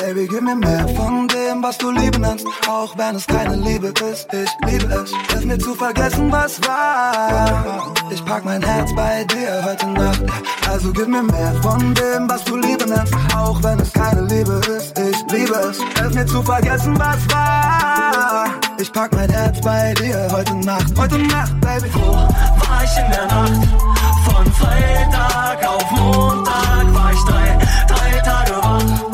Baby, gib mir mehr von dem, was du Liebe nennst, auch wenn es keine Liebe ist. Ich liebe es, hilf mir zu vergessen, was war. Ich pack mein Herz bei dir heute Nacht. Also gib mir mehr von dem, was du Liebe nennst, auch wenn es keine Liebe ist. Ich liebe es, hilf mir zu vergessen, was war. Ich pack mein Herz bei dir heute Nacht, heute Nacht, Baby. Wo war ich in der Nacht? Von Freitag auf Montag war ich drei, drei Tage wach.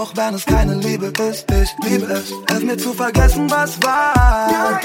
Auch wenn es keine Liebe ist. Ich liebe es, es mir zu vergessen, was war.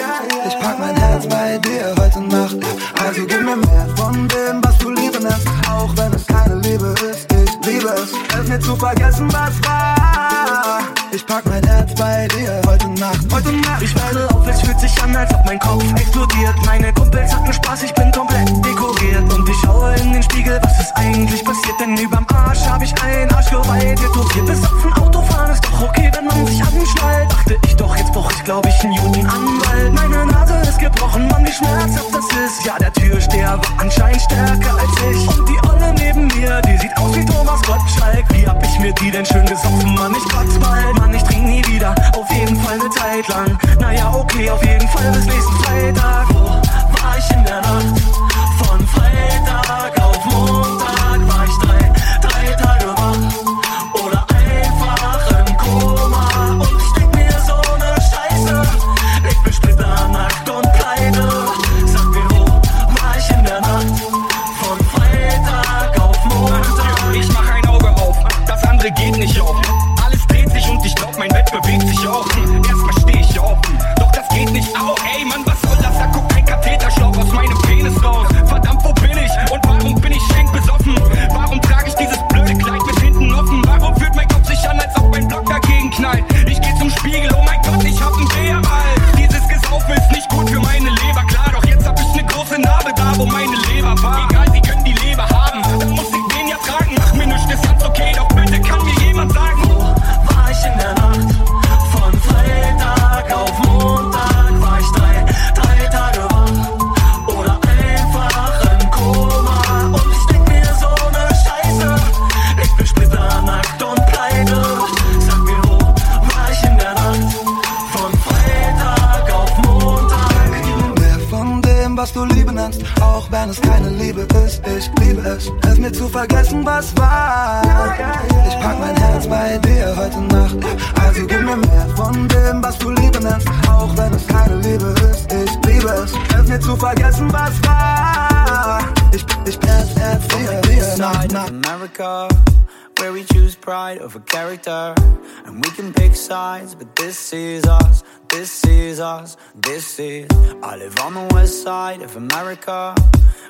Ich pack mein Herz bei dir heute Nacht, also gib mir mehr von dem, was du Liebe nennst, auch wenn es keine Liebe ist. Ich liebe es, es mir zu vergessen, was war. Ich pack mein Herz bei dir heute Nacht, heute Nacht. Ich werde auf, es fühlt sich an, als ob mein Kopf explodiert. Meine Kumpels hatten Spaß, ich bin komplett dekoriert. Und ich schaue in den Spiegel, was ist eigentlich passiert? Denn überm Arsch hab ich ein Arschgeweih tätowiert. Bis auf ein Autofahren ist doch okay, wenn man sich anschnallt. Dachte ich doch, jetzt brauch ich glaub ich einen guten Anwalt. Meine Nase ist gebrochen, Mann, wie schmerzhaft das ist. Ja, der Türsteher war anscheinend stärker als ich. Und die Olle neben mir, die sieht aus wie Thomas Gottschalk. Wie hab ich mir die denn schön gesoffen, Mann, ich kotz bald. Mann, ich trink nie wieder, auf jeden Fall eine Zeit lang. Naja, okay, auf jeden Fall bis nächsten Freitag. Wo war ich in der Nacht? Dir, dir, Nacht, Nacht. America. where we choose pride over character. And we can pick sides, but this is us, this is us, this is. I live on the west side of America,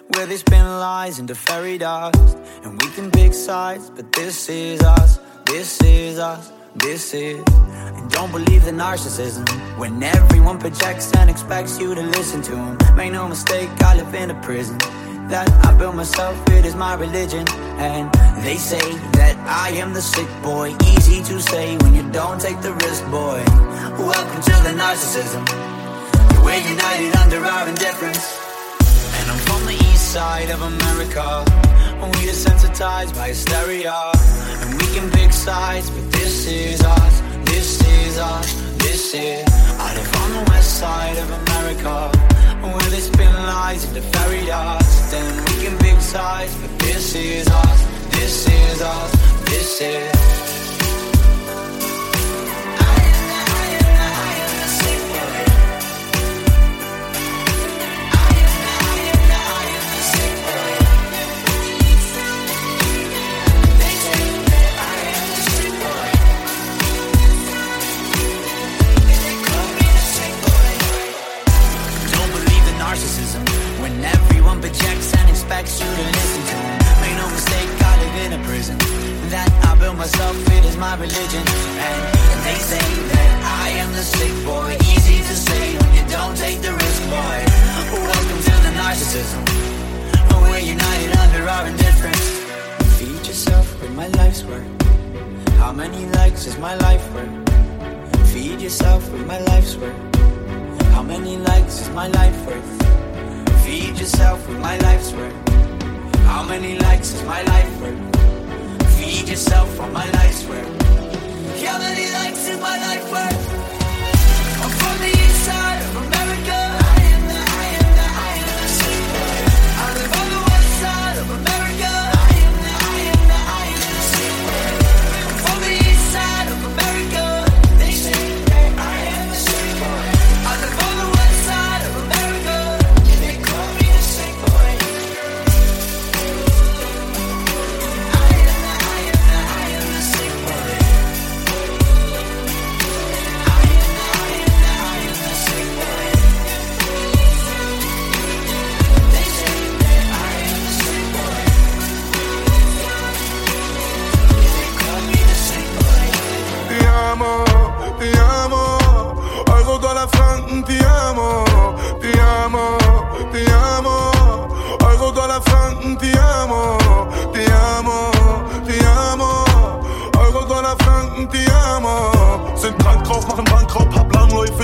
where they spin lies into fairy dust. And we can pick sides, but this is us, this is us. This is, and don't believe the narcissism when everyone projects and expects you to listen to them. Make no mistake, I live in a prison that I built myself, it is my religion. And they say that I am the sick boy. Easy to say when you don't take the risk, boy. Welcome to the narcissism. We're united under our indifference. And I'm from the east side of America. We desensitized by hysteria. And we can pick sides, but this is us. This is us. This is. I live on the west side of America. Where they spin lies into fairy dust Then we can pick sides But this is us, this is us, this is myself, it is my religion and, and they say that I am the sick boy Easy to say when you don't take the risk, boy Welcome to the narcissism we're united under our indifference Feed yourself with my life's work How many likes is my life worth? Feed yourself with my life's work How many likes is my life worth? Feed yourself with my life's work. How many likes is my life worth? Feed yourself on my life's work. How many likes in my life worth?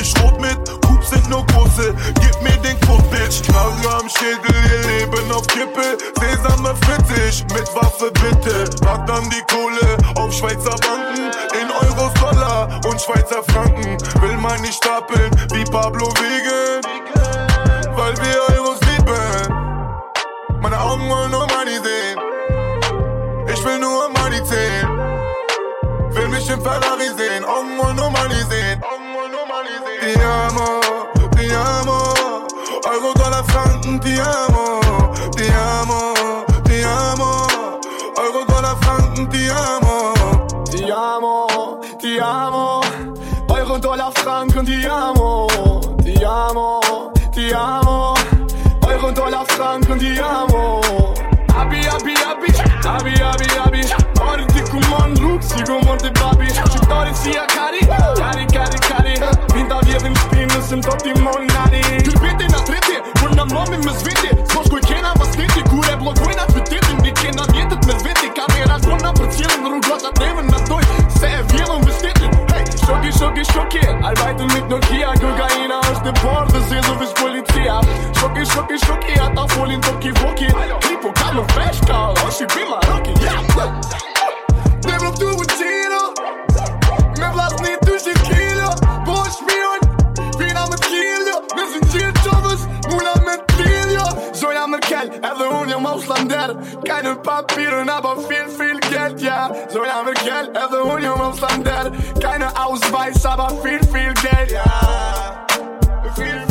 ich rot mit, Coop sind nur große, gib mir den Code, Bitch. Lange am Schädel, ihr Leben auf Kippe, Sesame Fritzig, mit Waffe bitte. Packt dann die Kohle auf Schweizer Banken, in Euros, Dollar und Schweizer Franken. Will man nicht stapeln wie Pablo Wege, weil wir Euros lieben. Meine Augen wollen nur Money sehen, ich will nur Money zählen. Will mich im Ferrari sehen, Augen wollen nur Money sehen. ti amo, ti amo. Algo con la fan, ti amo, ti amo, ti amo. Algo con la fan, ti amo. Ti amo, ti amo. Algo con la fan, ti amo, ti amo, ti amo. Algo con la fan, ti amo. Abi, abi, abi, abi, abi, abi. Orti kuman, ruksi gumon te babi. Çıktar siya kari, kari Zjedhim shpinën se më të ti monari Kër viti në treti, për në momi më zviti. S'mo shkuj kena pas niti, kur e blokojnë atë vitetin Një kena djetit me veti, kamera zona për cilin Rrugat atë nevën në doj, se e vjellën vështetin Hej, shoki, shoki, shoki, albajtën mit Nokia Kokaina është e parë dhe zjedhë vish policia. Shoki, shoki, shoki, ata folin toki voki Klipo ka më feshka, është i bima roki Yeah, Ne vëptu u qino Me vlasni të samme Kell, även hon jag moslandar Kan du papierna, bara fel, fel Geld, ja Så jag vill Kell, även hon jag moslandar Keine Ausweis, aber viel, viel Geld, ja Viel, viel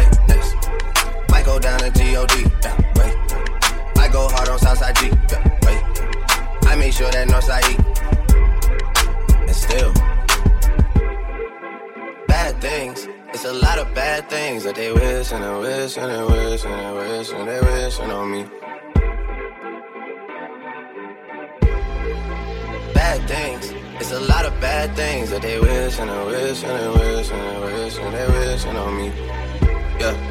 I go down to G-O-D, yeah, wait. I go hard on Southside G, yeah, wait. I make sure that Northside E, and still. Bad things, it's a lot of bad things that they wish and they wish and they wish and they wish and they wishing on me. Bad things. It's a lot of bad things that they wish and they wish and they wish and they wish and they wishing on me. Yeah.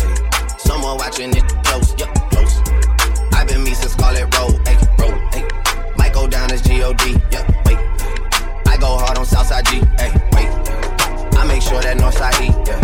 Someone watching it close, yeah, close. I've been me since Scarlett Road, hey, road, hey. Might go down as G-O-D, yeah, wait. I go hard on Southside G, hey, wait. I make sure that Northside E, yeah.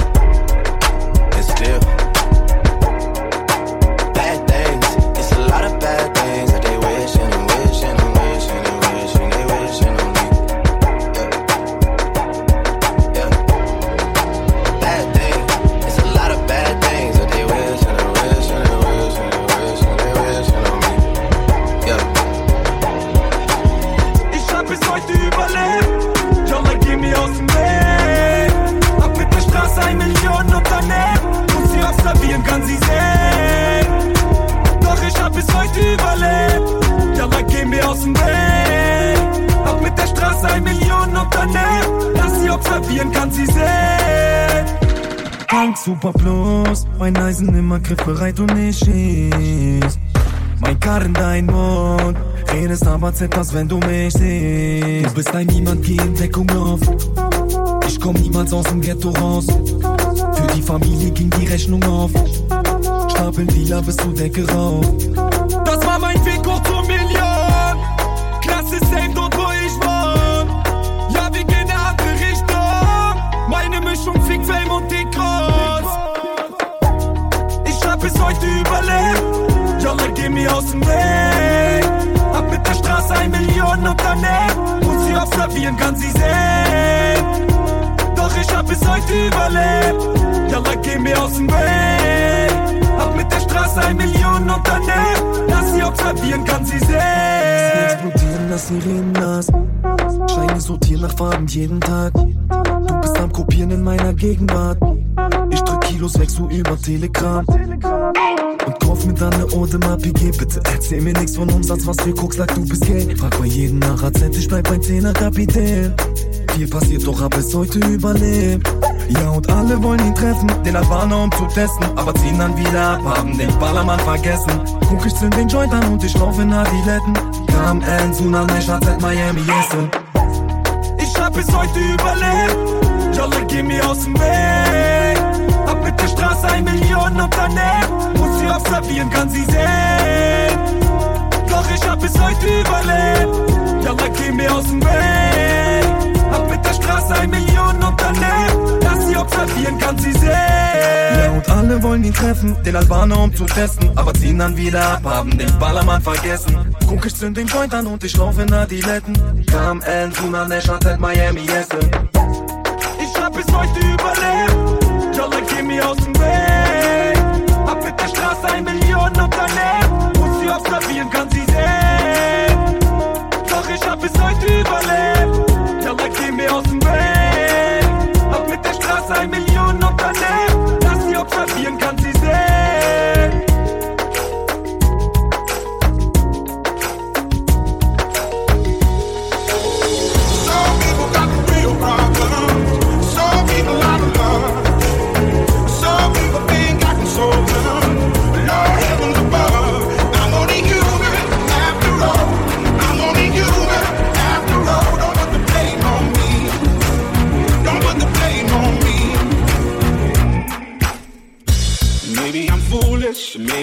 Observieren, kann sie sehen. Tank Super Plus, mein Eisen immer griffbereit und ich schieß. Mein Karren dein Mund, redest aber zitterst, wenn du mich siehst. Du bist ein Niemand, geh in Deckung auf. Ich komm niemals aus dem Ghetto raus. Für die Familie ging die Rechnung auf. Stapeln Lila bis zur Decke rauf. Aus dem Weg. Hab mit der Straße ein Million Unternehmen. Muss sie observieren, kann sie sehen. Doch ich hab bis heute überlebt. Jalla, geh mir aus dem Weg. Hab mit der Straße ein Million Unternehmen. Lass sie observieren, kann sie sehen. Explodieren, lass sie reden, lass. Scheine sortieren nach Farben jeden Tag. Du bist am Kopieren in meiner Gegenwart. Ich drück Kilos weg so über Telegram. Und kauf mir dann ne Eau de ma PG. Bitte erzähl mir nix von Umsatz, was du guckst, sag du bist gay. Frag bei jedem nach Akzent, ich bleib ein Zehner Kapitän. Viel passiert, doch hab es heute überlebt. Ja, und alle wollen ihn treffen, den Albaner um zu testen. Aber ziehen dann wieder ab, haben den Ballermann vergessen. Guck, ich zünd den Joint an und ich lauf in Adiletten. Kam N, Schatz, at Miami, Essen. Ich hab bis heute überlebt. Observieren, kann sie sehen. Doch ich hab bis heute überlebt. Jolle, geh mir aus dem Weg. Hab mit der Straße ein Million Unternehmen. Lass sie observieren, kann sie sehen. Ja, und alle wollen ihn treffen, den Albaner um zu testen. Aber ziehen dann wieder ab, haben den Ballermann vergessen. Guck, ich zünd den Joint an und ich lauf in Adiletten. Kam N, Tuna, Nash, Hotel, Miami, Essen. Ich hab bis heute überlebt. Jolla, geh mir aus dem Unternehmen. Muss sie observieren, kann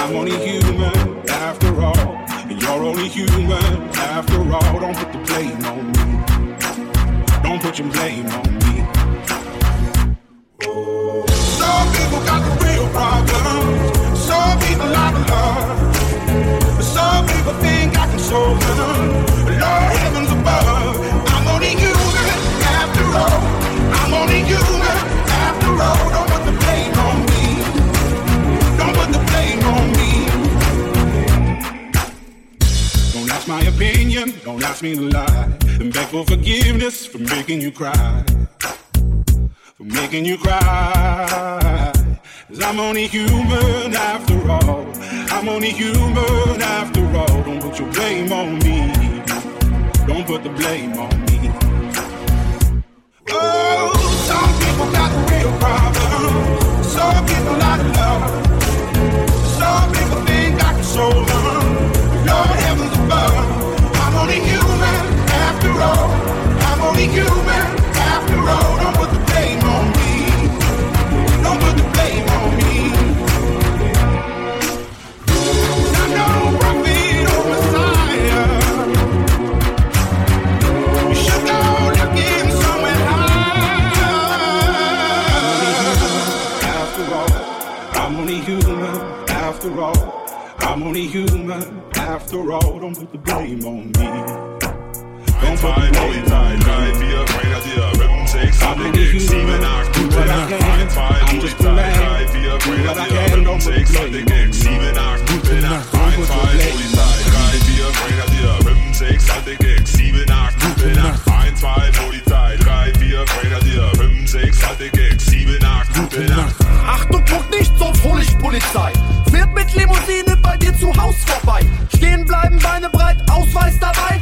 I'm only human after all. And you're only human after all. Don't put the blame on me. Don't put your blame on me. Some people got the real problems. Some people out of love. Some people think I can solve them. Opinion. Don't ask me to lie. And beg for forgiveness for making you cry for making you cry. Cause I'm only human after all. I'm only human after all. Don't put your blame on me. Don't put the blame on me. Oh, some people got real problems. Some people out of love. Some people think I can solve them. After all. I'm only human after all. Don't put the blame on me. Don't put the blame on me. no prophet or Messiah. You should go somewhere. After all, I'm only human. After all, I'm only human. After all, don't put the blame on me. Don't put the blame on me. I'm only human. Do what I can. I'm just a man. Do what I can. Don't put the blame on me. Don't put the blame on me. Achtung, guck nicht, sonst hol ich Polizei. Fährt mit Limousine bei dir zu Haus vorbei. Stehen bleiben, Beine breit, Ausweis dabei.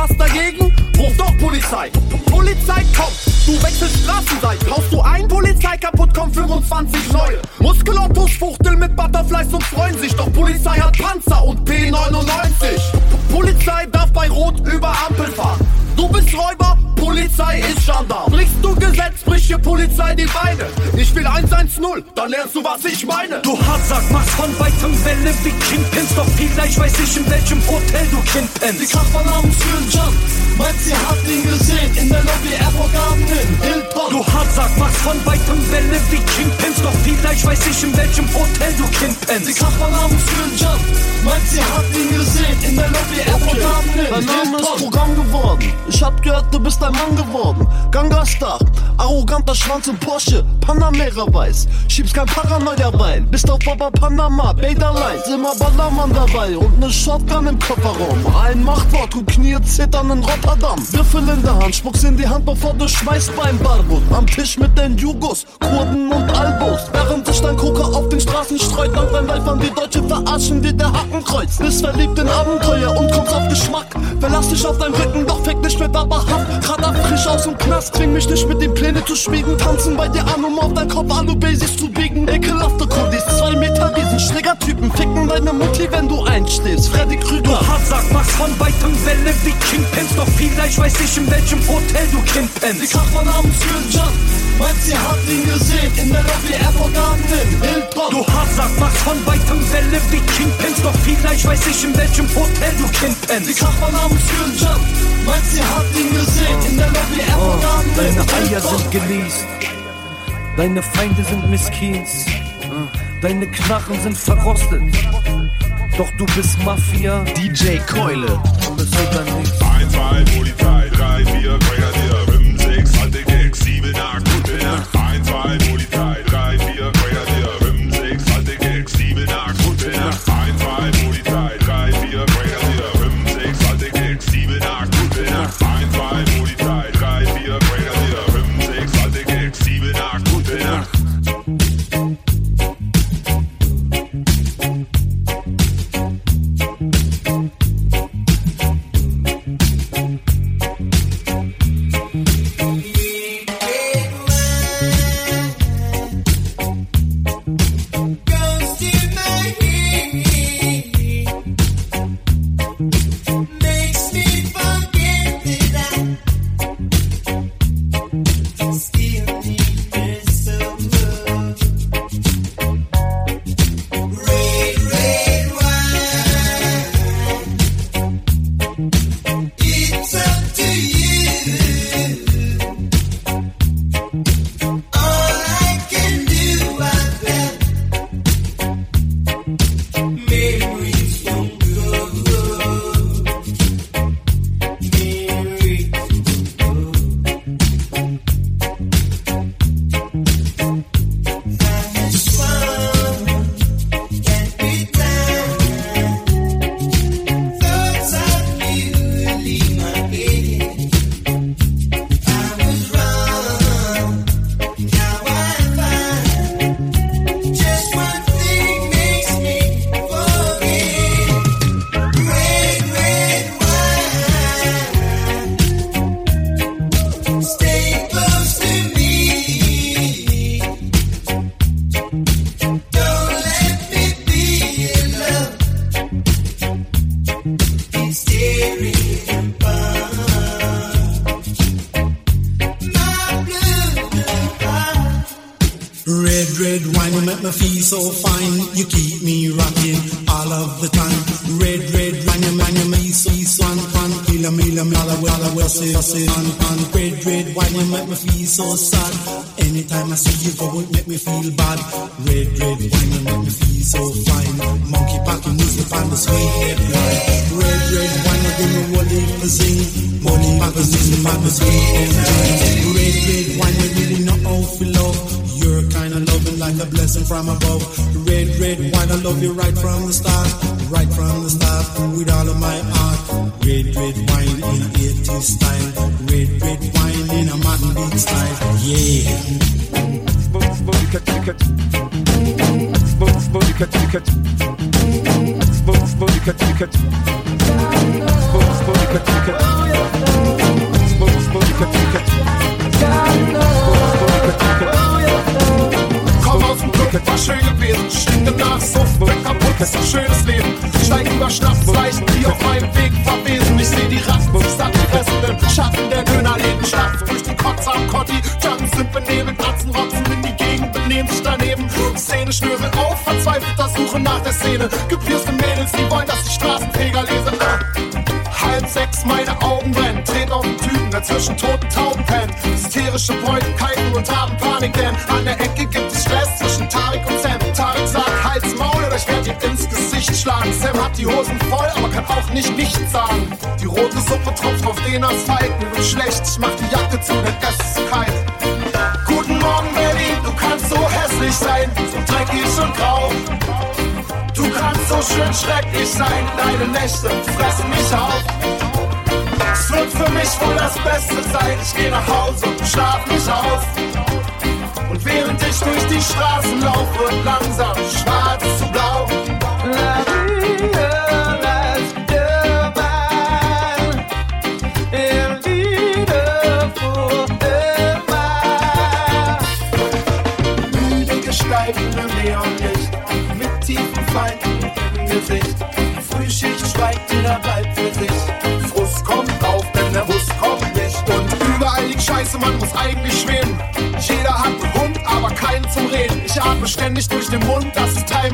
Was dagegen? Ruf doch Polizei. Polizei kommt, du wechselst Straßenseite. Haust du ein Polizei kaputt, kommen 25 neue. Muskelottos fuchteln mit Butterflies und freuen sich. Doch Polizei hat Panzer und P99. P Polizei darf bei Rot über Ampel fahren. Du bist Räuber, Polizei ist Gendarm. Brichst du Gesetz, brich hier Polizei die Beine. Ich will 110, dann lernst du, was ich meine. Du Hardsack machst von weitem Welle wie Kingpins Doch vielleicht weiß ich in welchem Hotel du Kind Die pennst Kraft namens Jump meint, sie hat ihn gesehen in der Lobby Airport Garden in Hilton. Du Hardsack machst von weitem Welle wie Kingpins Doch vielleicht weiß ich in welchem Hotel du Kind Die pennst Kraft namens Jump meint, sie hat ihn gesehen in der Lobby Airport Garden in Dein Name ist Hilton. Programm geworden. Ich hab gehört, du bist ein Mann geworden. Gangastar, arroganter Schwanz im Porsche, Panamera weiß. Schiebst kein Paranoia bei. Bist auf Baba Panama, Bader Light. Immer Ballermann dabei und ne Shotgun im Kofferraum. Ein Machtwort und Knie zittern in Rotterdam. Würfel in der Hand, spuckst in die Hand, bevor du schmeißt beim Barbut. Am Tisch mit den Jugos, Kurden und Albos. Während sich dein Koker auf den Straßen streut, dank dein Life an die Deutsche verarschen wie der Hakenkreuz. Bist verliebt in Abenteuer und kommst auf Geschmack. Verlass dich auf deinen Rücken, doch fick nicht mit Aberhaft. Grad ab frisch aus dem Knast, zwing mich nicht mit den Pläne zu schmieden. Tanzen bei dir an, um auf dein Kopf Alu-Basics zu biegen. Ekelhafte Kundis, zwei Meter Riesen, Schlägertypen. Ficken deine Mutti, wenn du einstehst. Freddy Du Krüger. Hardsack machst von weitem Welle wie Kingpins Doch vielleicht weiß ich in welchem Hotel du Kind Die Kraft namens Jump meint, sie hat ihn gesehen in der Lobby Airport Garden in Hilton. Du Hardsack machst von weitem Welle wie Kingpins Doch vielleicht weiß ich in welchem Hotel du Kind Die Kraft namens Jump meint, sie hat ihn gesehen in der Lobby in Deine Eier sind geleast, deine Feinde sind Miskins, deine Knarren sind verrostet. Doch du bist Mafia, DJ Keule. bist du dann nicht. 1, 2, Polizei, 3, 4, Grenadier, 5, 6, alte Gags, 7, 8, gute Nacht. 1, 2, Polizei, Steve.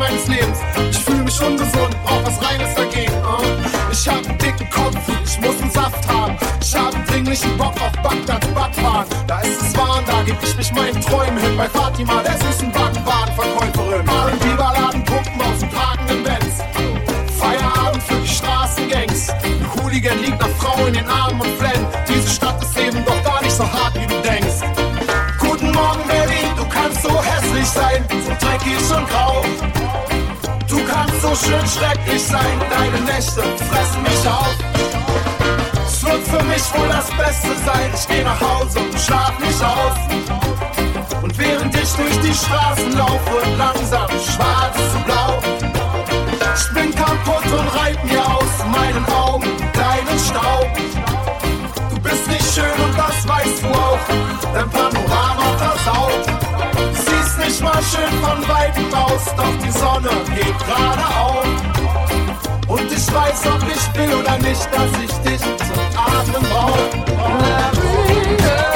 man's names. das Beste sein. Ich geh nach Hause und schlaf nicht aus. Und während ich durch die Straßen laufe, langsam schwarz zu blau. Ich bin kaputt und reib mir aus meinen Augen deinen Staub. Du bist nicht schön und das weißt du auch. Dein Panorama versaut. Siehst nicht mal schön von weitem aus, doch die Sonne geht gerade auf. Und ich weiß, ob ich will oder nicht, dass ich dich zum Atmen brauche. brauche. Oh,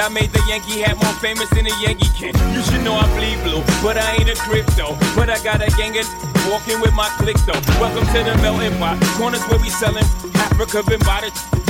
I made the Yankee hat more famous than a Yankee kid. You should know I bleed blue, but I ain't a crypto. But I got a gang of walking with my click though. Welcome to the melting pot. Corners where we selling Afrika Bambaataa it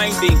blinding.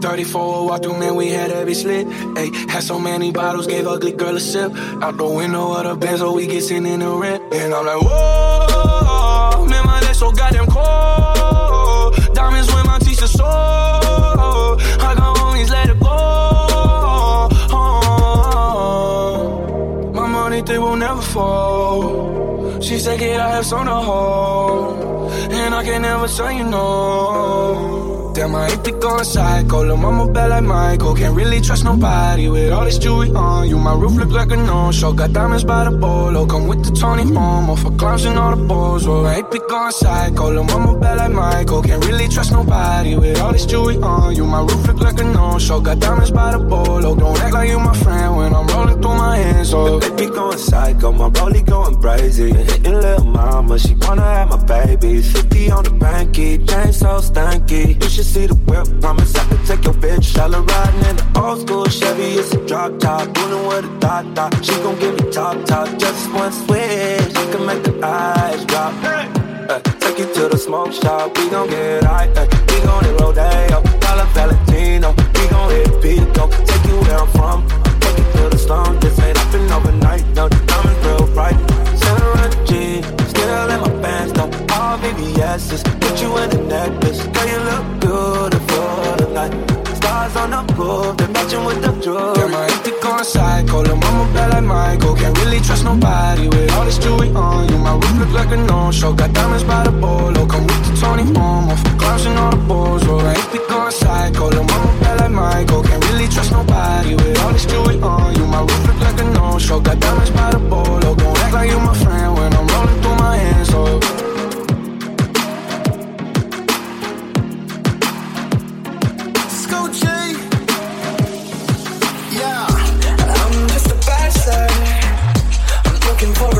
34 walk through, man, we had every slit. Ay, had so many bottles, gave ugly girl a sip. Out the window of the Benz, so we get sitting in the rent. And I'm like, whoa, man, my legs so goddamn cold. Diamonds when my teeth are so. I can always let it go. Oh, my money, they will never fall. She said, get I have some to hold. And I can never say you no. Damn, I hate to go psycho. Lil' mama bad like Michael. Can't really trust nobody with all this jewelry on you. My roof look like a no-show. Got diamonds by the bolo. Come with the Tony Romo for clowns and all the balls. Well, I hate to go psycho. Lil' mama bad like Michael. Can't really trust nobody with all this jewelry on you. My roof look like a no-show. Got diamonds by the bolo. Don't act like you my friend when I'm rolling through my hands. Oh, they be going psycho. My rollie going crazy. Hitting little mama. She wanna have my baby. 50 on the banky. Chain so stanky. You should see the whip. Promise I can take your bitch. Shall riding in the old school Chevy. It's a drop top. Rolling with a dot dot. She gon' give me top top. Just one switch. She can make the eyes drop. Uh, take you to the smoke shop. We gon' get high. Uh, we gon' hit Rodeo. Dollar Valentino. We gon' hit Pico. Take you where I'm from. Take you to the slum. This ain't happen overnight. No, the diamonds real bright. G. Still in my pants though. All VVS's. Put you in a necklace. Girl, you look Stars on the roof, they're matching with the. Damn, I hate to go psycho. Lil' mama bad like Michael. Can't really trust nobody with all this jewelry on you. My roof look like a no-show. Got diamonds by the bolo. Come with the Tony Romo clowns and all the balls. Well, I hate to go psycho. Lil' mama bad like Michael. Can't really trust nobody with all this jewelry on you. My roof look like a no-show. Got diamonds by the bolo. Don't act like you my friend said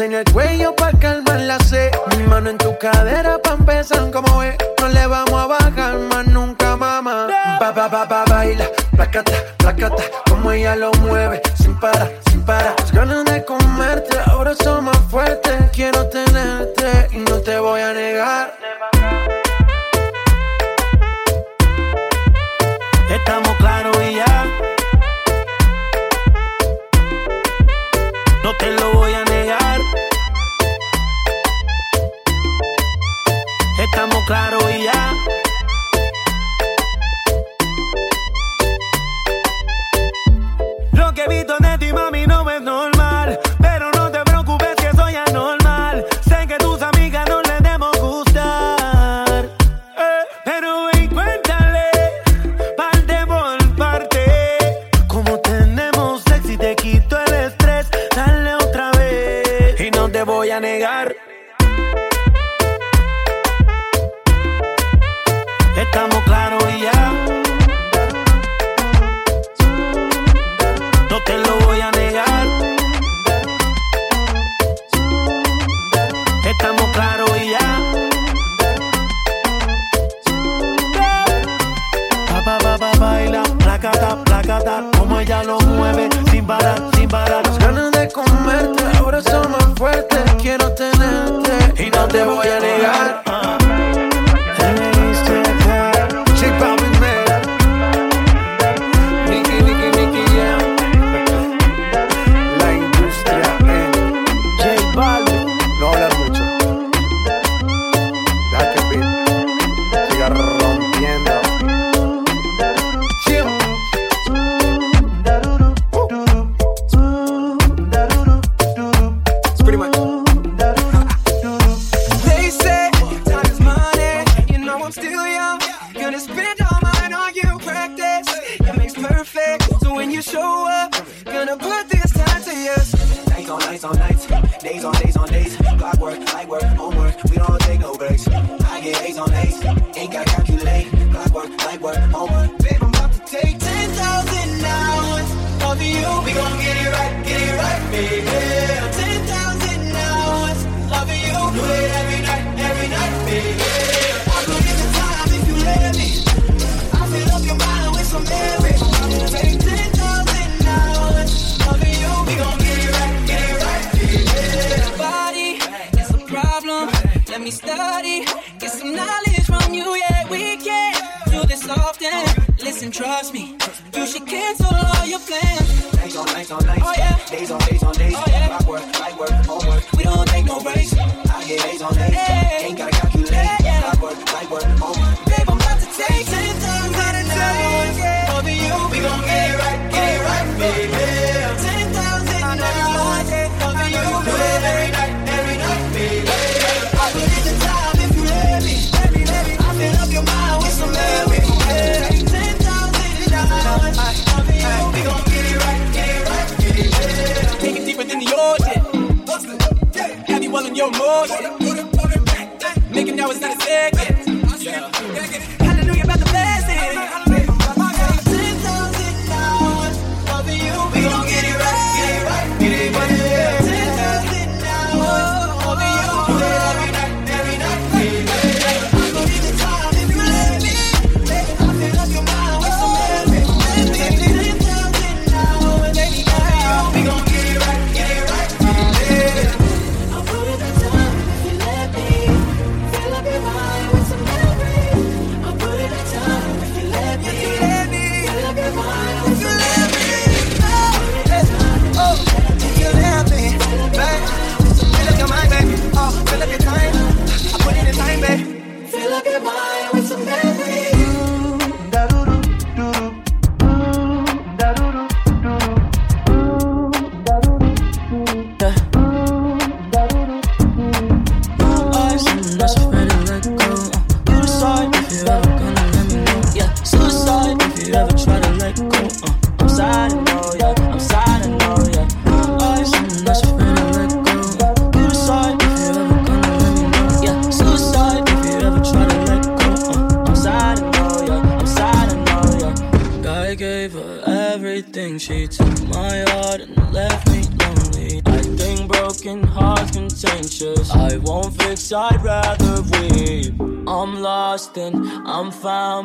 en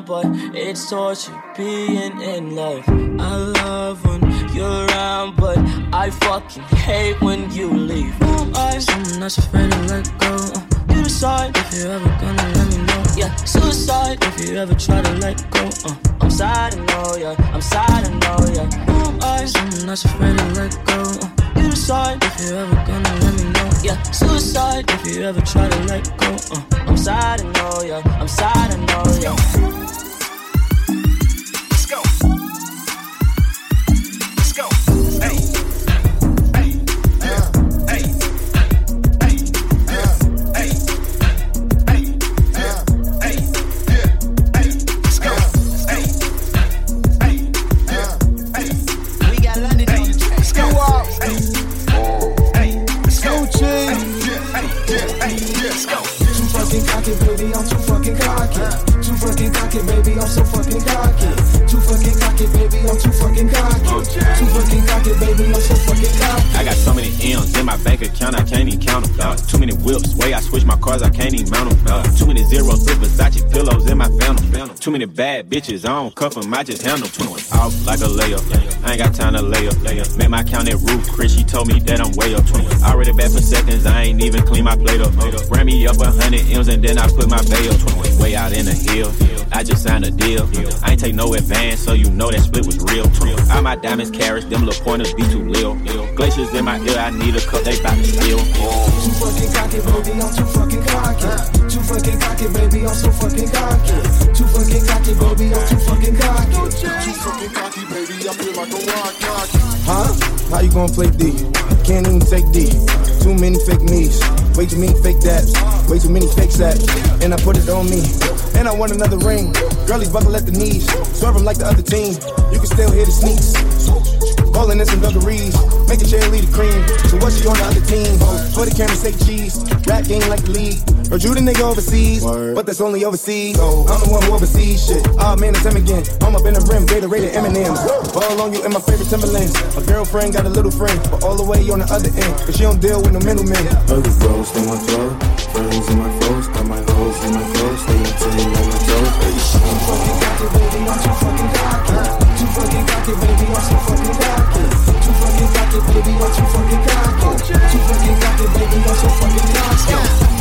but it's torture being in love. I love when you're around, but I fucking hate when you leave. I'm not afraid bitches, I don't cuff them, I just handle them. Off like a layup, I ain't got time to lay up. Met my count at roof, Chris, she told me that I'm way up. I Already back for seconds, I ain't even clean my plate up. Ran me up a hundred M's and then I put my bay up. Way out in the hill, I just signed a deal. I ain't take no advance, so you know that split was real. All my diamonds carats, them little pointers be too lil. Glaciers in my ear, I need a cup, they bout play D? Can't even take D. Too many fake me's. Way too many fake daps. Way too many fake sacks. And I put it on me. And I want another ring. Girlies buckle at the knees. Swerve 'em like the other team. You can still hear the sneaks. Ballin' in some dungarees, making sure lead the cream. So what's she on the other team? For the camera, say cheese. Rap game like the league. Heard you the nigga overseas, but that's only overseas. I'm the one who oversees shit. Ah man, it's him again. I'm up in the rim, Gatorade and M&M's. Ball on you in my favorite Timberlands. A girlfriend got a little friend, but all the way on the other end. Cause she don't deal with no middlemen. Other bros in my flow, friends in my flows, got my hoes in my clothes, stay until on my toes. Too fucking cocky, baby, I'm too fucking cocky. Too fucking cocky, baby, I'm so fucking cocky. Too fucking cocky, baby, I'm too fucking cocky. Too fucking cocky, baby, I'm so fucking cocky.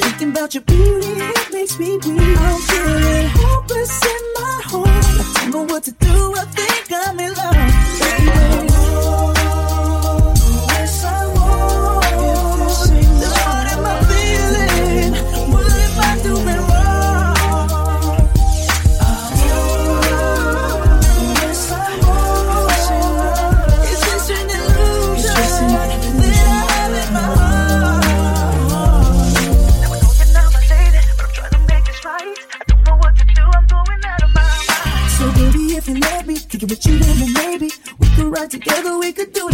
Thinking about your beauty, it makes me weak. I'm feeling hopeless in my heart. I don't know what to do, I think I'm in love. together we could do it.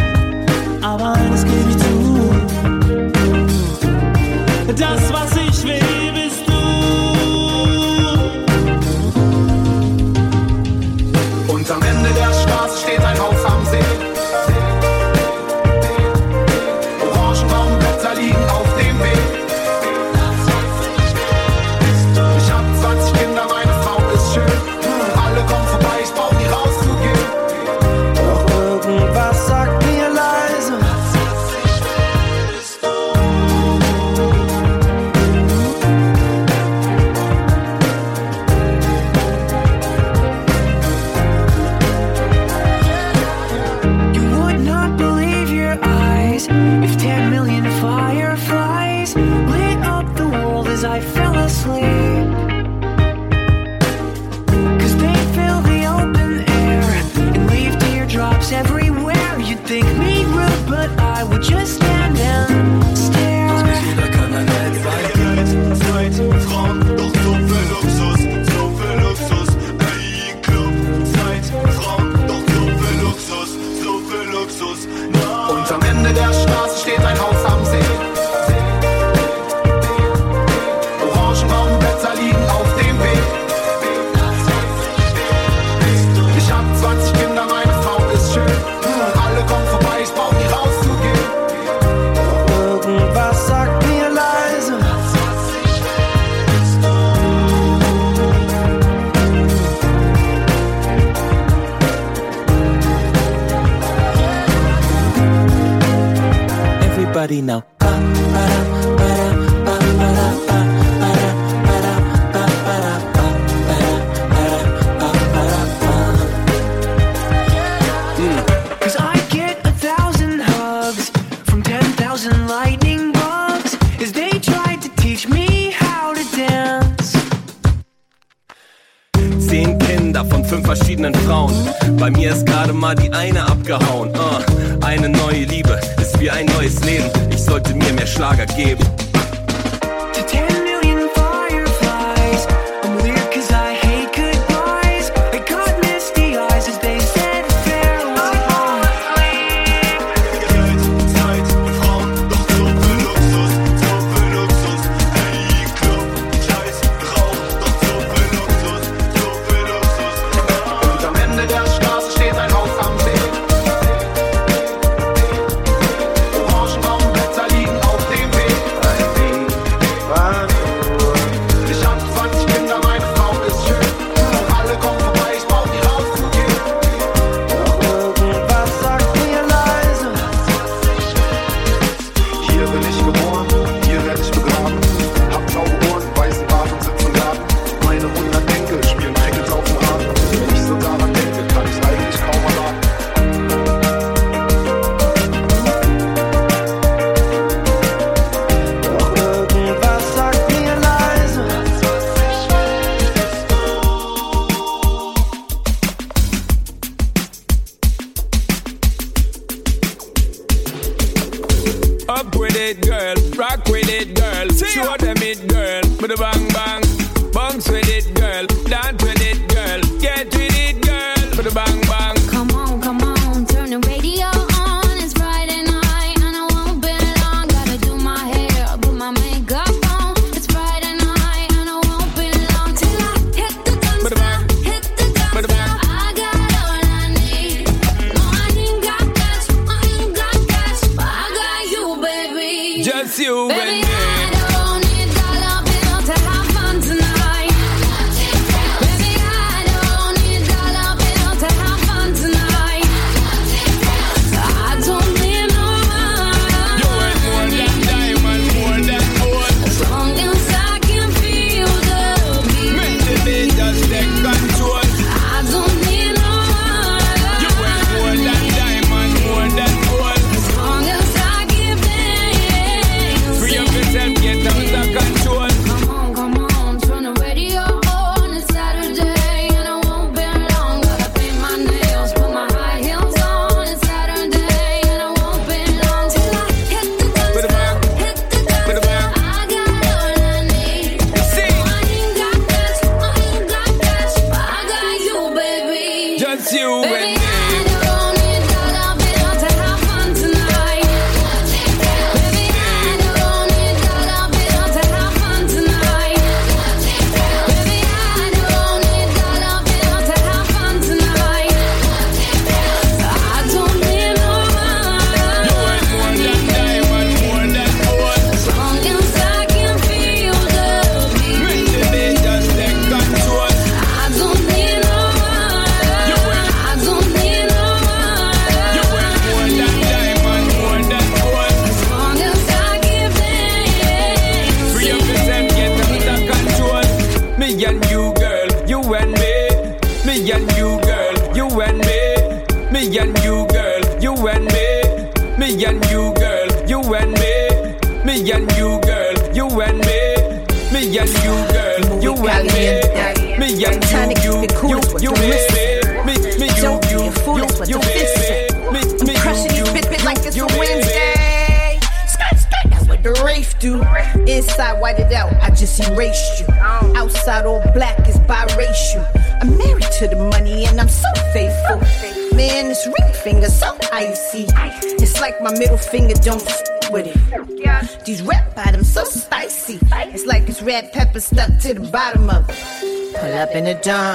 Nein, das gebe ich zu. Das, was ich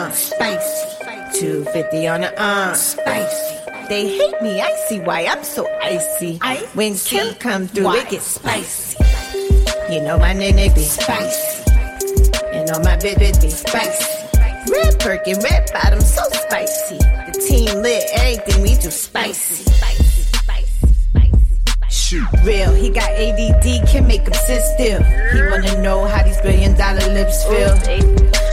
Uh, spicy. 250 on the arm. spicy. They hate me, I see why I'm so icy. I when Kim come through, why? it get spicy. You know my name, it be spicy. and all my bitches be spicy. Red Birkin, red bottom, so spicy. The team lit, everything we do spicy. Shoot. Real, he got ADD, can make him sit still. He wanna know how these billion dollar lips feel.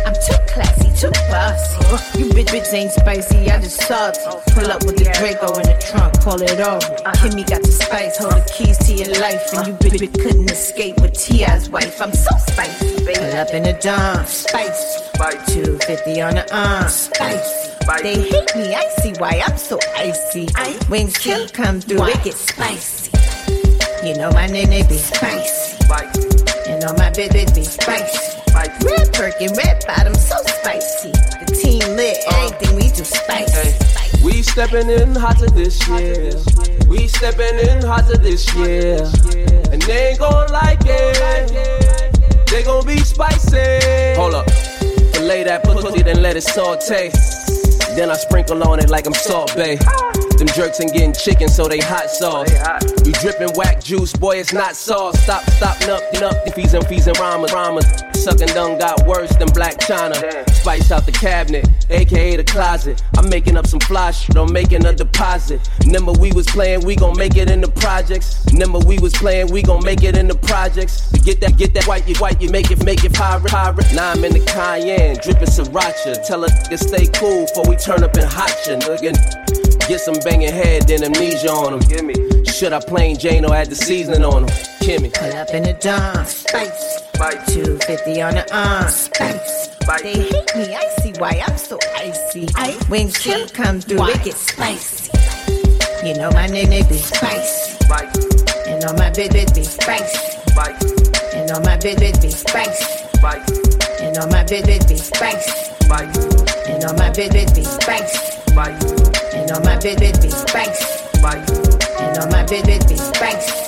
I'm too classy too bossy. You bitch, bitch ain't spicy, I just salty. Pull up with the Draco in the trunk, call it over. Kimmy got the spice, hold the keys to your life. And you bitch, bitch couldn't escape with T.I.'s wife. I'm so spicy, baby. Pull up in the dawn, spicy. 250 on the arm, spicy. They hate me, I see why I'm so icy. When Kim come through, it gets spicy. You know my name, they be spicy. You know my bitch, bitch be spicy. Red Birkin, red bottom, so spicy. The team lit, everything we do spicy. We stepping in hotter this year. We stepping in hotter this year. And they ain't gon' like it. They gon' be spicy. Hold up. Fillet that pussy, then let it saute. Then I sprinkle on it like I'm Salt Bae. Them jerks ain't getting chicken, so they hot sauce. We dripping whack juice, boy, it's not sauce. Stop, stop, nup, nup, fees and fees and rhymes, rhymes. Sucking done got worse than Blac Chyna. Spice out the cabinet, aka the closet. I'm making up some fly shit, I'm making a deposit. Remember we was playing, we gon' make it in the projects. Remember we was playing, we gon' make it in the projects. Get that, get that white, you white, you make it, make it pirate, pirate. Now I'm in the Cayenne, dripping sriracha. Tell her to stay cool before we turn up and hot nigga. Get some banging head, then amnesia on them. Give me. Should I plain Jane or add the seasoning on them? Kimmy. Pull up in the dawn, spicy. 250 on the arm, spicy. They hate me, I see why I'm so icy. When Kim come through, it gets spicy. You know my name, they be spicy. You know my bitch, bitch be spicy. You know my bitch, bitch be spicy. You know my bitch, bitch be spicy. You know my bitch, bitch be spicy. You know my bitch, bitch be spicy. You know my bitch be spicy.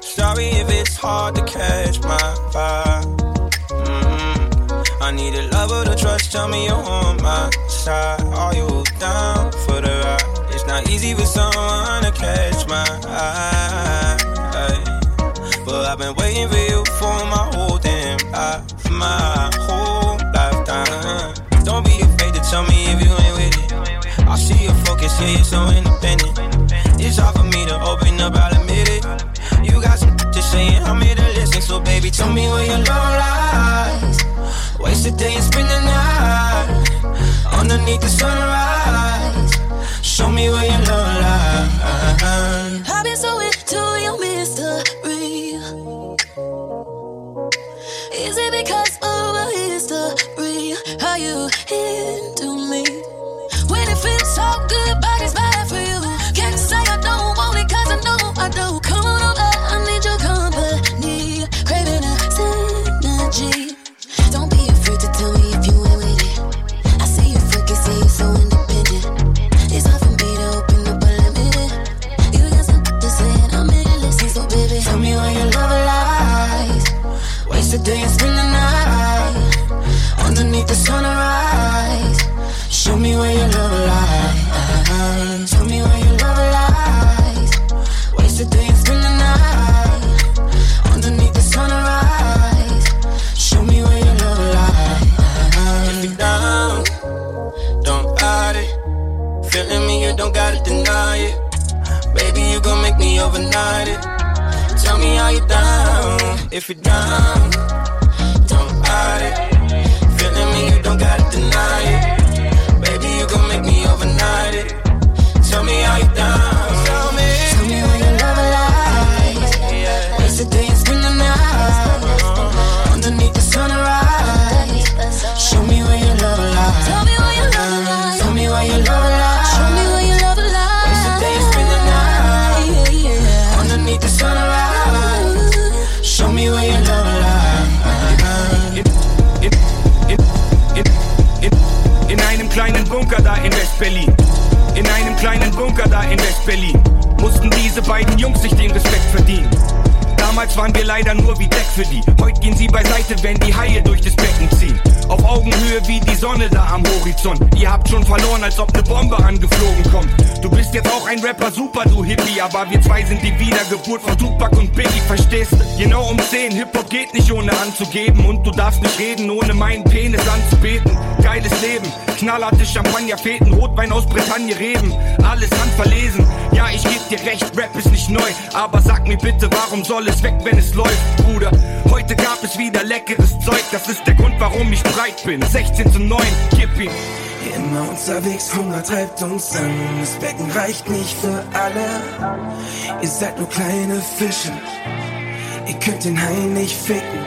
Sorry if it's hard to catch my vibe. Mm-hmm. I need a lover to trust. Tell me you're on my side. Are you down for the ride? It's not easy for someone to catch my eye. But I've been waiting for yeah, you're so independent. It's hard for me to open up, I'll admit it. You got some to say, I'm here to listen. So, baby, tell me where your love lies. Waste the day and spend the night underneath the sunrise. Show me where your love lies. I've been so into your mystery. Is it because of a history? How you into me? So good, but it's don't gotta deny it. Baby, you gon' make me overnight it. Tell me how you down. If you're down, don't hide it. Feeling me, you don't gotta deny it. Baby, you gon' make me overnight it. Tell me how you down. Bunker da in West-Berlin. In einem kleinen Bunker da in West-Berlin. Mussten diese beiden Jungs sich den Respekt verdienen. Damals waren wir leider nur wie Deck für die. Heute gehen sie beiseite, wenn die Haie durch das Becken ziehen. Auf Augenhöhe wie die Sonne da am Horizont. Ihr habt schon verloren, als ob ne Bombe angeflogen kommt. Du bist jetzt auch ein Rapper, super du Hippie. Aber wir zwei sind die Wiedergeburt von Tupac und Biggie, verstehst du? Genau um 10, Hip-Hop geht nicht ohne anzugeben. Und du darfst nicht reden, ohne meinen Penis anzubeten. Geiles Leben. Knallharte Champagner, Feten, Rotwein aus Bretagne, Reben. Alles handverlesen. Ja, ich geb dir recht, Rap ist nicht neu. Aber sag mir bitte, warum soll es weg, wenn es läuft, Bruder? Heute gab es wieder leckeres Zeug. Das ist der Grund, warum ich breit bin. 16 zu 9, gib ihm. Immer unterwegs, Hunger treibt uns an. Das Becken reicht nicht für alle. Ihr seid nur kleine Fische. Ihr könnt den Hai nicht ficken.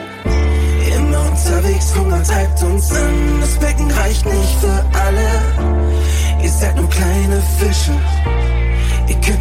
Immer unterwegs, Hunger treibt uns an. Das Becken reicht nicht für alle. Ihr seid nur kleine Fische.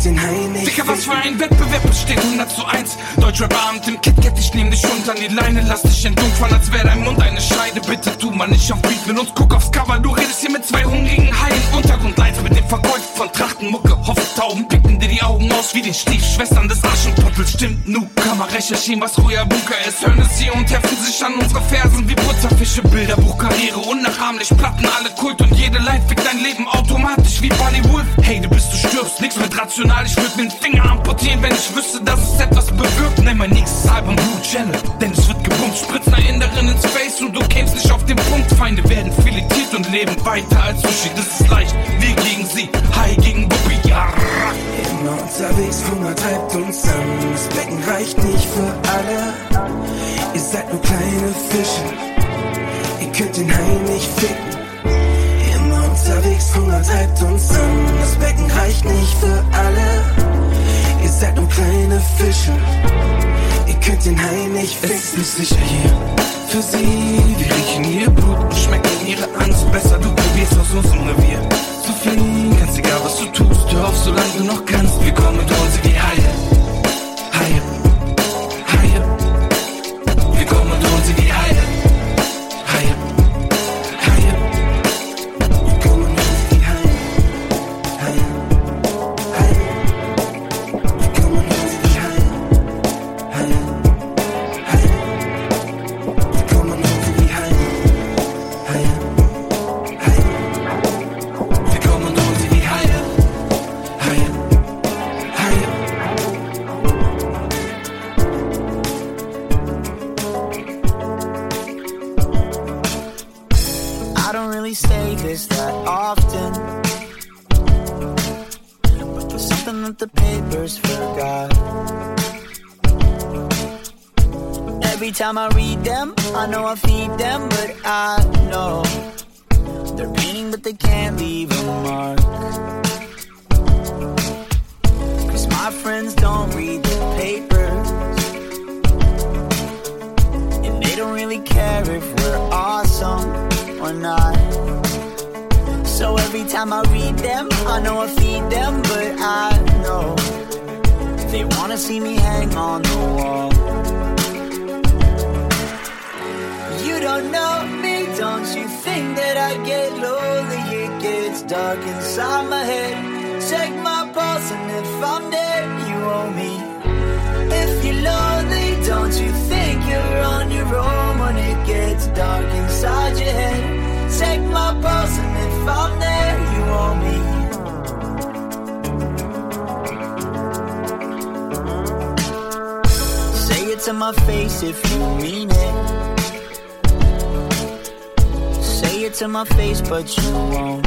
Den Hai nicht Dicker, was für ein Wettbewerb besteht 100 zu 1 Deutscher Abend im KitKat, ich nehm dich runter an die Leine Lass dich entdunkern, als wäre dein Mund eine Scheide. Bitte tu mal nicht auf Beat mit uns, guck aufs Cover Du redest hier mit zwei hungrigen Haien. Untergrundlines mit dem Verkäufer von Trachtenmucke Hoffe Tauben picken dir die Augen aus wie den Stiefschwestern des Aschenputtels Stimmt, nu kann man recherchieren, was früher Bunker ist. Hören es hier und heften sich an unsere Fersen wie Butterfische Bilderbuch, Karriere, unnachahmlich Platten, alle Kult und jede Line fickt dein Leben automatisch wie Bonnie Wolf. Hey, du bist, du stirbst, nix mit rational, ich würd mir den Finger amputieren, wenn ich wüsste, dass es etwas bewirkt. Nenn mein nächstes Album Blue Channel, denn es wird gepumpt, spritzt nach Inneren ins Face und du kämst nicht auf den Punkt. Feinde werden filetiert und leben weiter als Sushi, das ist leicht. Wir gegen sie, Hai gegen Bubbi, ja. Immer unterwegs, Hunger treibt uns an. Das Becken reicht nicht für alle. Ihr seid nur kleine Fische. Ihr könnt den Hai nicht ficken. Unterwegs, Hunger treibt uns an. Das Becken reicht nicht für alle. Ihr seid nur kleine Fische. Ihr könnt den Hai nicht ficken. Es ist nicht sicher hier für sie. Wir riechen ihr Blut und schmecken ihre Angst besser. Du probierst aus unserem Revier zu fliehen. Ganz egal, was du tust, hör auf, solange du noch kannst. Wir kommen und holen sie Haie. Haie. Say this that often. But there's something that the papers forgot. Every time I read them, I know I feed them, but I know they're painting, but they can't leave a mark. Time I read them, I know I feed them, but I know they wanna see me hang on the wall. You don't know me, don't you think that I get lonely? It gets dark inside my head. Check my pulse, and if I'm dead, you owe me. If you're lonely, don't you think you're on your own when it gets dark inside your head? Check my pulse, and Say it to my face if you mean it. Say it to my face, but you won't.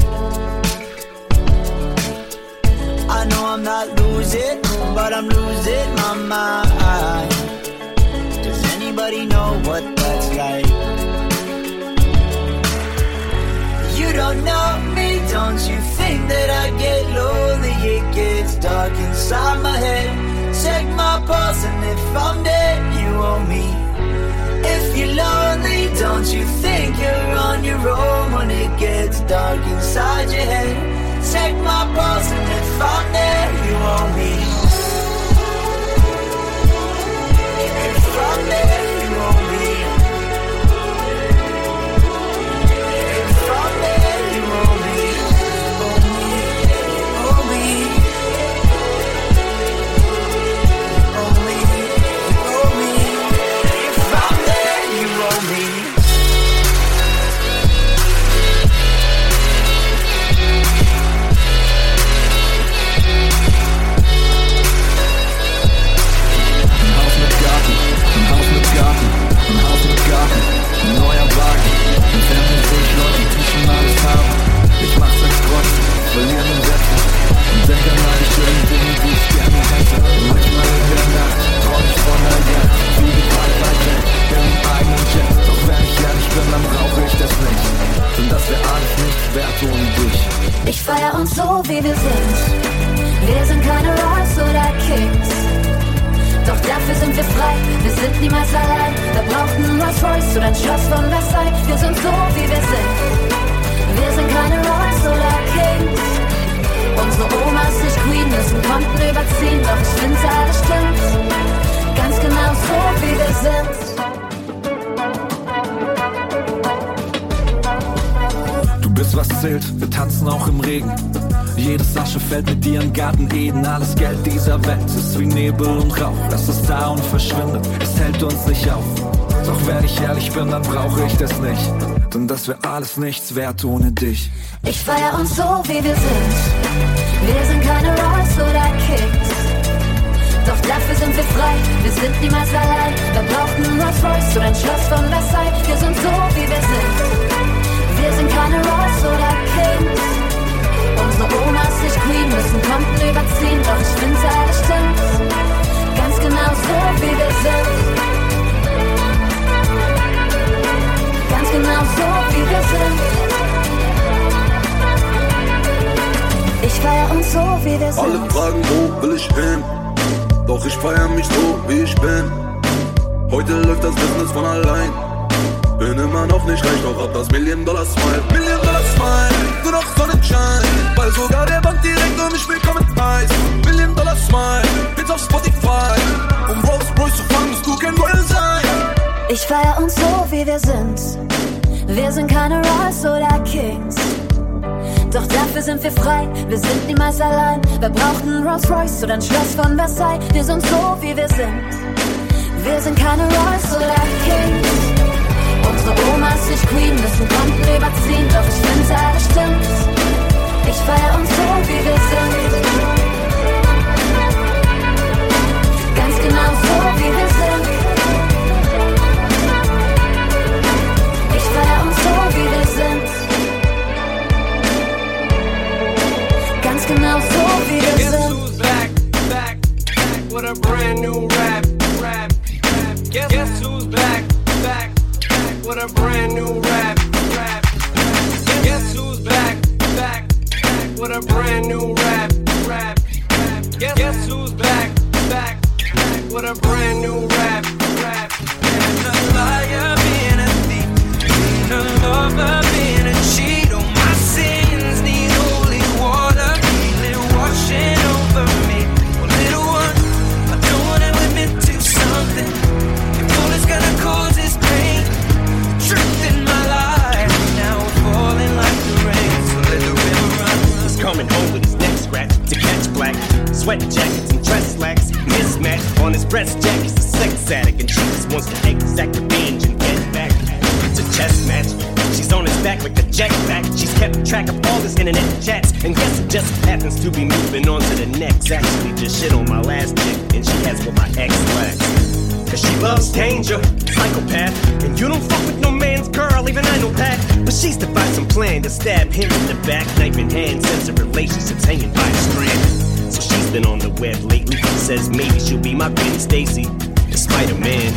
I know I'm not losing, but I'm losing my mind. Does anybody know what that's like? Don't know me, don't you think that I get lonely? It gets dark inside my head. Check my pulse, and if I'm dead, you owe me. If you're lonely, don't you think you're on your own when it gets dark inside your head? Check my pulse, and if I'm there, you owe me. If I'm there, verlieren Wetten Denk an all die schönen Dinge, die ich gerne hätte Manchmal in der Nacht träum ich von der Yacht Fliege weit, weit im eigenen Jet Doch wenn ich ehrlich bin, dann brauche ich das nicht Denn das wäre alles nicht wert ohne dich Ich feier uns so, wie wir sind Wir sind keine Rocks oder Kicks doch dafür sind wir frei, wir sind niemals allein. Da braucht ein Rolls Royce oder ein Schloss von Versailles. Wir sind so, wie wir sind. Wir sind keine Royals oder Kings. Unsere Omas nicht Queen müssen Konten überziehen, doch ich find's alles stimmt. Ganz genau so, wie wir sind. Du bist was zählt, wir tanzen auch im Regen. Jedes Asche fällt mit dir im Garten Eden. Alles Geld dieser Welt ist wie Nebel und Rauch. Es ist da und verschwindet, es hält uns nicht auf. Doch wenn ich ehrlich bin, dann brauche ich das nicht. Denn das wäre alles nichts wert ohne dich. Ich feier uns so, wie wir sind. Wir sind keine Royals oder Kings. Doch dafür sind wir frei, wir sind niemals allein. Wir brauchen ein Rolls Royce oder ein Schloss von Versailles. Wir sind so, wie wir sind. Wir sind keine Royals oder Kings. Unsere Omas nicht Queen müssen Konten überziehen, doch ich find's alles stimmt. Ganz genau so, wie wir sind. Genau so, wie wir sind. Ich feier uns so, wie wir sind. Alle fragen, wo will ich hin? Doch ich feier mich so, wie ich bin. Heute läuft das Business von allein. Bin immer noch nicht reich, doch hab das Million Dollar Smile. Million Dollar Smile, nur noch Sonnenschein. Weil sogar der Bank direkt um mich willkommen heißt. Million Dollar Smile, Hits auf Spotify. Um Rolls Royce zu fahren, musst du kein Royal sein. Ich feier uns so, wie wir sind. Wir sind keine Royals oder Kings. Doch dafür sind wir frei, wir sind niemals allein. Wir brauchen ein Rolls Royce oder ein Schloss von Versailles. Wir sind so, wie wir sind. Wir sind keine Royals oder Kings. Unsere Omas nicht Queen müssen Konten überziehen, doch ich find's alles stimmt. Ich feier uns so, wie wir sind. Ganz genau so, Ganz genau so, wie wir Guess who's back, back, back with a brand new rap, rap, rap. Guess, guess who's back, back, back with a brand new rap, rap, rap. Guess who's back, back, back with a brand new rap, rap, rap. Guess, guess who's back, back, back with a brand new rap, rap. Being a liar, being a thief, being a lover, Sweat jackets and dress slacks. Mismatch on his breast jack. He's a sex addict and she just wants to exact revenge and get back. It's a chess match. She's on his back like a jetpack. She's kept track of all his internet chats. And guess it just happens to be moving on to the next. Actually, just shit on my last chick. And she has what my ex lacks. Cause she loves danger, psychopath. And you don't fuck with no man's girl, even I know that. But she's devised some plan to stab him in the back, knife in hand, sense of relationships hanging by a strand. So she's been on the web lately, says maybe she'll be my Gwen Stacy, the Spider Man.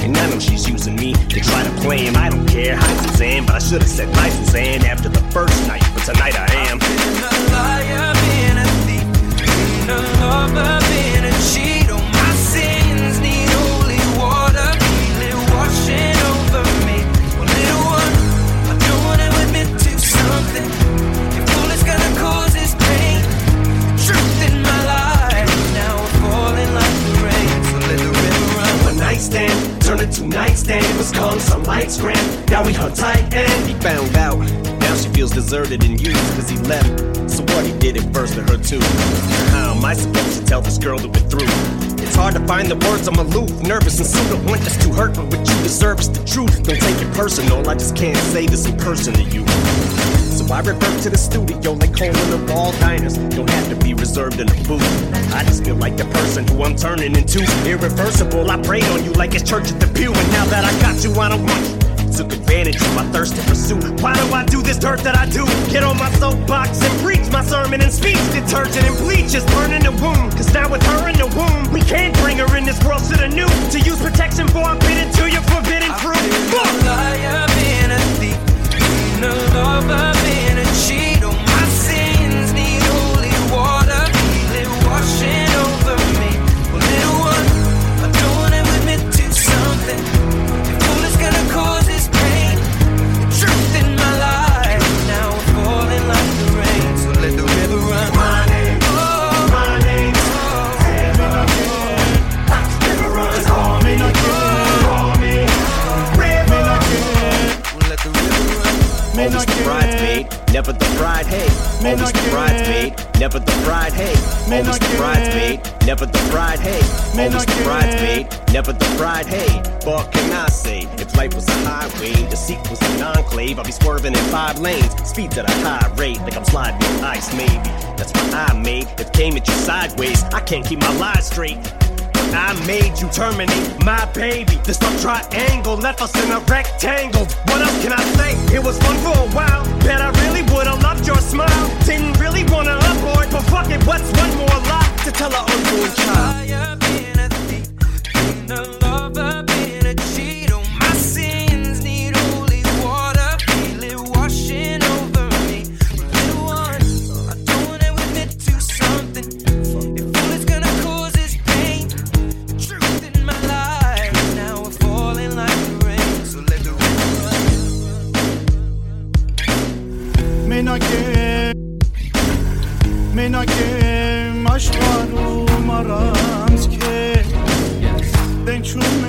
And I know she's using me to try to play him. I don't care. Hi, Suzanne, but I should have said hi, Suzanne, after the first night. But tonight I am. Being a liar, being a thief, being a lover, being a cheat. All my sins need holy water, it washing Stand, turned into nightstand. It was calling some lights grand. Now we hung tight and he found out. Now she feels deserted and used cause he left. So what he did it first to her too. How am I supposed to tell this girl that we're through? It's hard to find the words, I'm aloof, nervous and soon I want this to hurt, but what you deserve is the truth. Don't take it personal, I just can't say this in person to you. I revert to the studio like Coleman of all diners. Don't have to be reserved in a booth. I just feel like the person who I'm turning into. Irreversible, I prayed on you like it's church at the pew. And now that I got you, I don't want you. Took advantage of my thirst to pursue. Why do I do this dirt that I do? Get on my soapbox and preach my sermon and speech. Detergent and bleach is burning the wound. Cause now with her in the womb, we can't bring her in this world to the new. To use protection for I'm bidden to your forbidden fruit. Being a liar, being a thief, being a lover, she never the bride, hey. Always the bridesmaid, never the bride, hey. Always the bridesmaid, never the bride, hey. Always the bridesmaid, never the bride, hey. What can I say? If life was a highway, the seat was an enclave, I'd be swerving in five lanes. Speeds at a high rate, like I'm sliding on ice, maybe. That's what I made. If came at you sideways, I can't keep my lies straight. I made you terminate my baby. This love triangle left us in a rectangle. What else can I say? It was fun for a while. Bet I really would've loved your smile. Didn't really wanna abort, but fuck it, what's one more lie to tell an unborn child? Մենակ եմ աշխարում առանց քե Դեն չու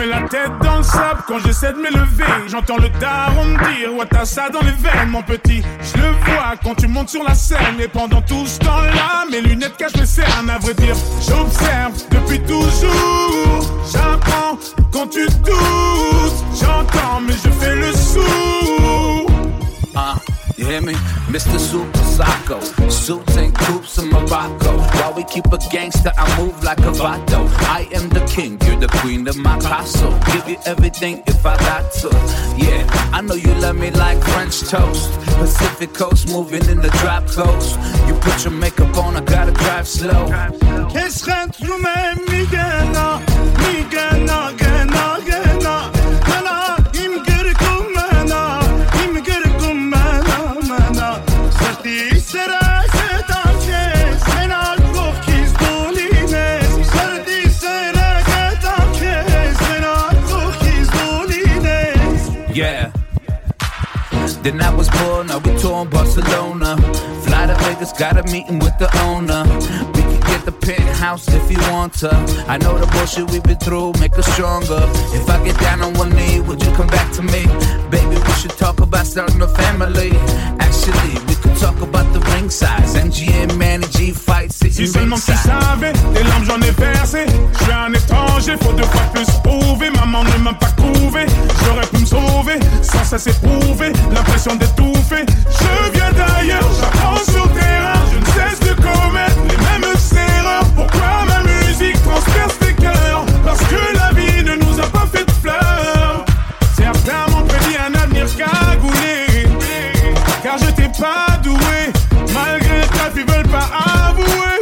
On me met la tête dans le sable quand j'essaie de m'élever. J'entends le daron me dire Ouais, t'as ça dans les veines, mon petit. Je le vois quand tu montes sur la scène. Et pendant tout ce temps-là, mes lunettes cachent mes cernes. À vrai dire, j'observe depuis toujours. J'apprends quand tu doutes. J'entends, mais je fais le sourd. Uh, you hear me? Mr. Super Psycho. Suits and coops in Morocco. While we keep a gangster, I move like a vato. I am the king, you're the queen of my castle. Give you everything if I got to. Yeah, I know you love me like French toast. Pacific coast, moving in the drop coast. You put your makeup on, I gotta drive slow. Khantrume migena migena gena gena Then I was born, we tour in Barcelona. Fly to Vegas, got a meeting with the owner. We can get the penthouse if you want to. I know the bullshit we've been through, make us stronger. If I get down on one knee, would you come back to me? Baby, we should talk about starting a family. Actually, we could talk about the ring size. MGM, Manny G fight, Si seulement tu savais, des larmes j'en ai versé. Je suis un étranger, faut deux fois plus prouver. Maman ne m'a pas couvé, j'aurais sauver. Sans cesse l'impression d'étouffer. Je viens d'ailleurs, j'apprends sur terrain. Je ne cesse de commettre les mêmes erreurs. Pourquoi ma musique transperce tes cœurs? Parce que la vie ne nous a pas fait de fleurs. Certains m'ont prédit un avenir cagoulé. Car je t'ai pas doué, malgré ta ils veulent pas avouer.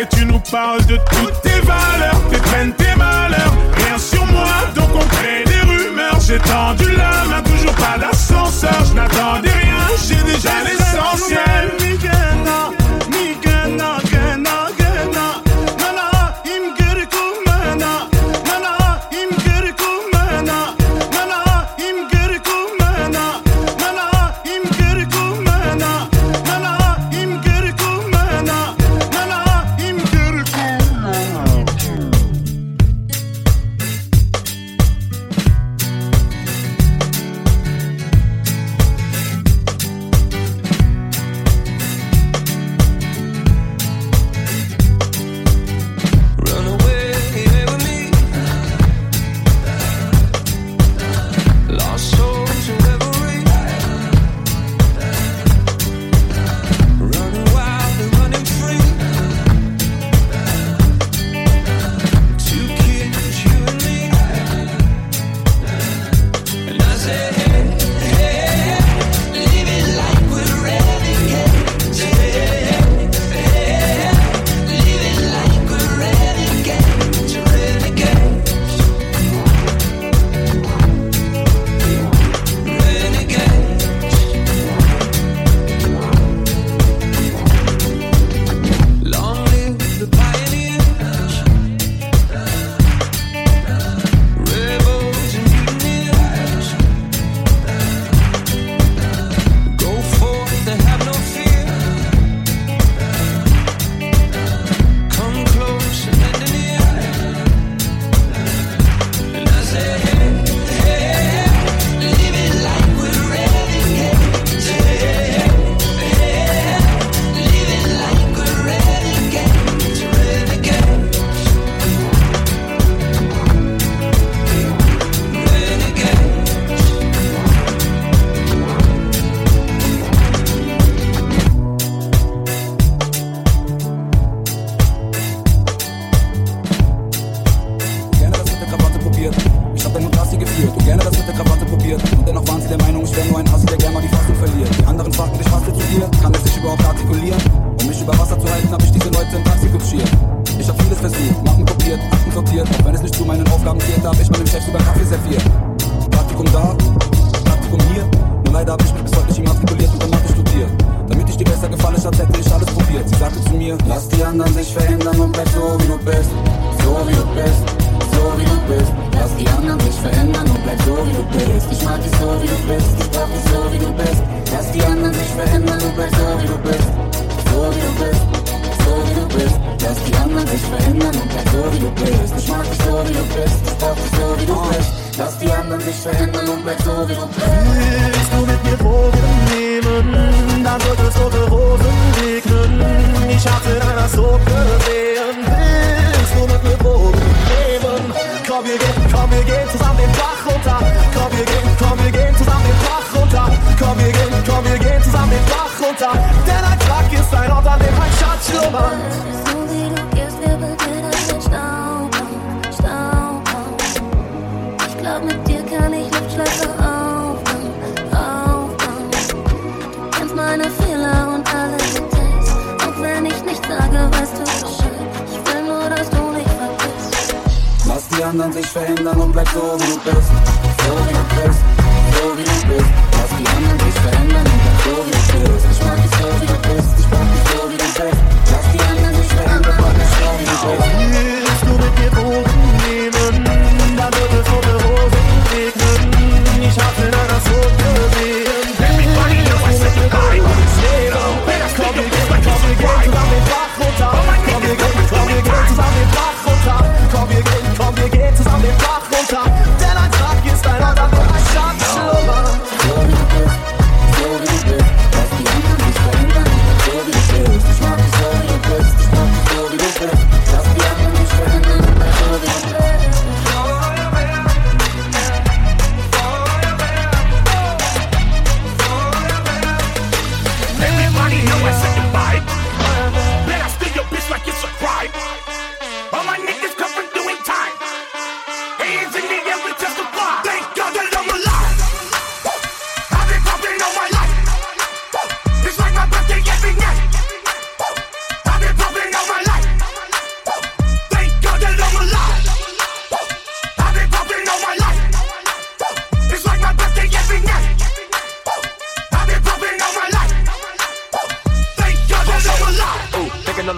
Et tu nous parles de toutes rumeurs. J'ai tendu la main, toujours pas d'ascenseur. Je n'attendais rien, j'ai déjà l'essentiel.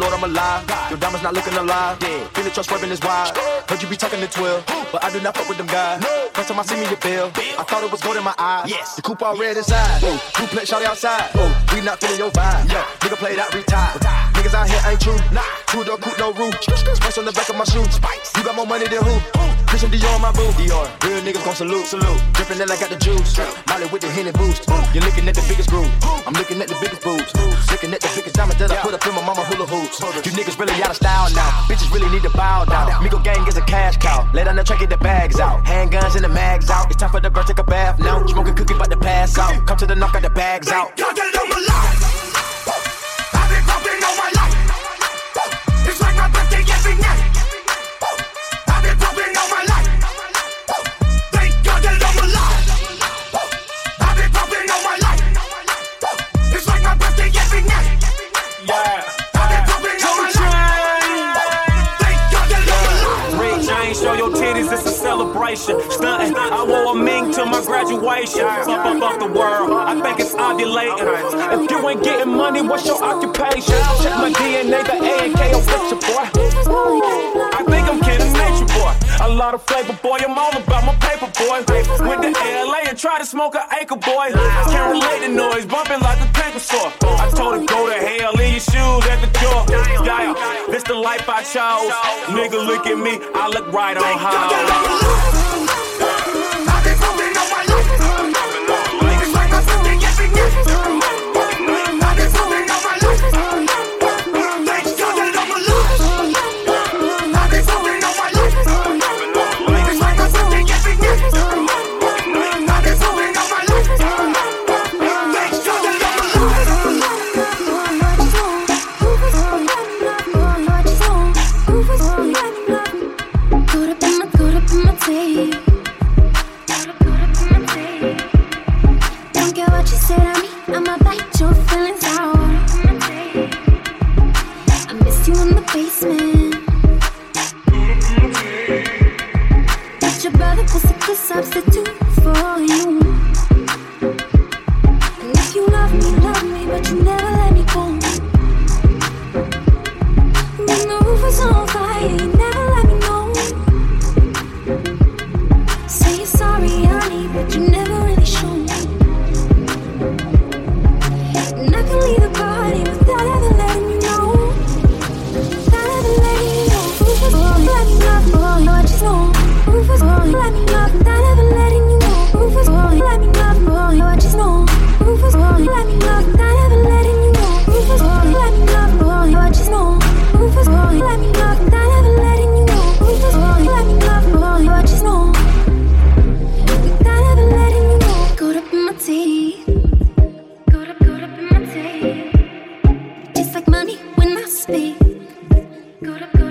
Lord, I'm alive. Your diamonds not looking alive. Yeah. Feeling trust rubbing is wide. Heard you be talking to 12, but I do not fuck with them guys. No. First time I see me, bill. I thought it was gold in my eyes. Yes. The coupe all red inside. Whoa. Duplex shot outside. Whoa. We not feeling your vibe. Yeah. Nigga play that retired. Niggas out here ain't true. Nah. Two door coupe, no roof. Spice on the back of my shoes. You got more money than who? Fresh from Dior, my boo. Dior. Real niggas gon' salute. Salute. Drippin' that I got the juice. Molly with the Henny boost. You're looking at the biggest groove. I'm looking at the biggest boobs. Looking at the biggest diamonds that I put up in my mama hula hoops. You niggas really out of style now. Bitches really need to bow down. Migo gang is a cash cow. Lay down the track, get the bags out. Handguns and the mags out. It's time for the bird, take a bath now. Smoking cookie, but the pass out. Come to the knock, got the bags out. Y'all get it on my life. Elisha. Stunting, I wore a mink till my graduation. Up above the world, I think it's ovulating. If you ain't getting money, what's your occupation? Check my DNA, the A and K, picture, boy. I think I'm kidding nature, boy. A lot of flavor, boy. I'm all about my paper, boy. Went to LA and tried to smoke an acre, boy. Can't relate the noise, bumping like a paper saw. I told her, go to hell, leave your shoes at the door. Yeah, this the life I chose. Nigga, look at me, I look right on high. Caught up,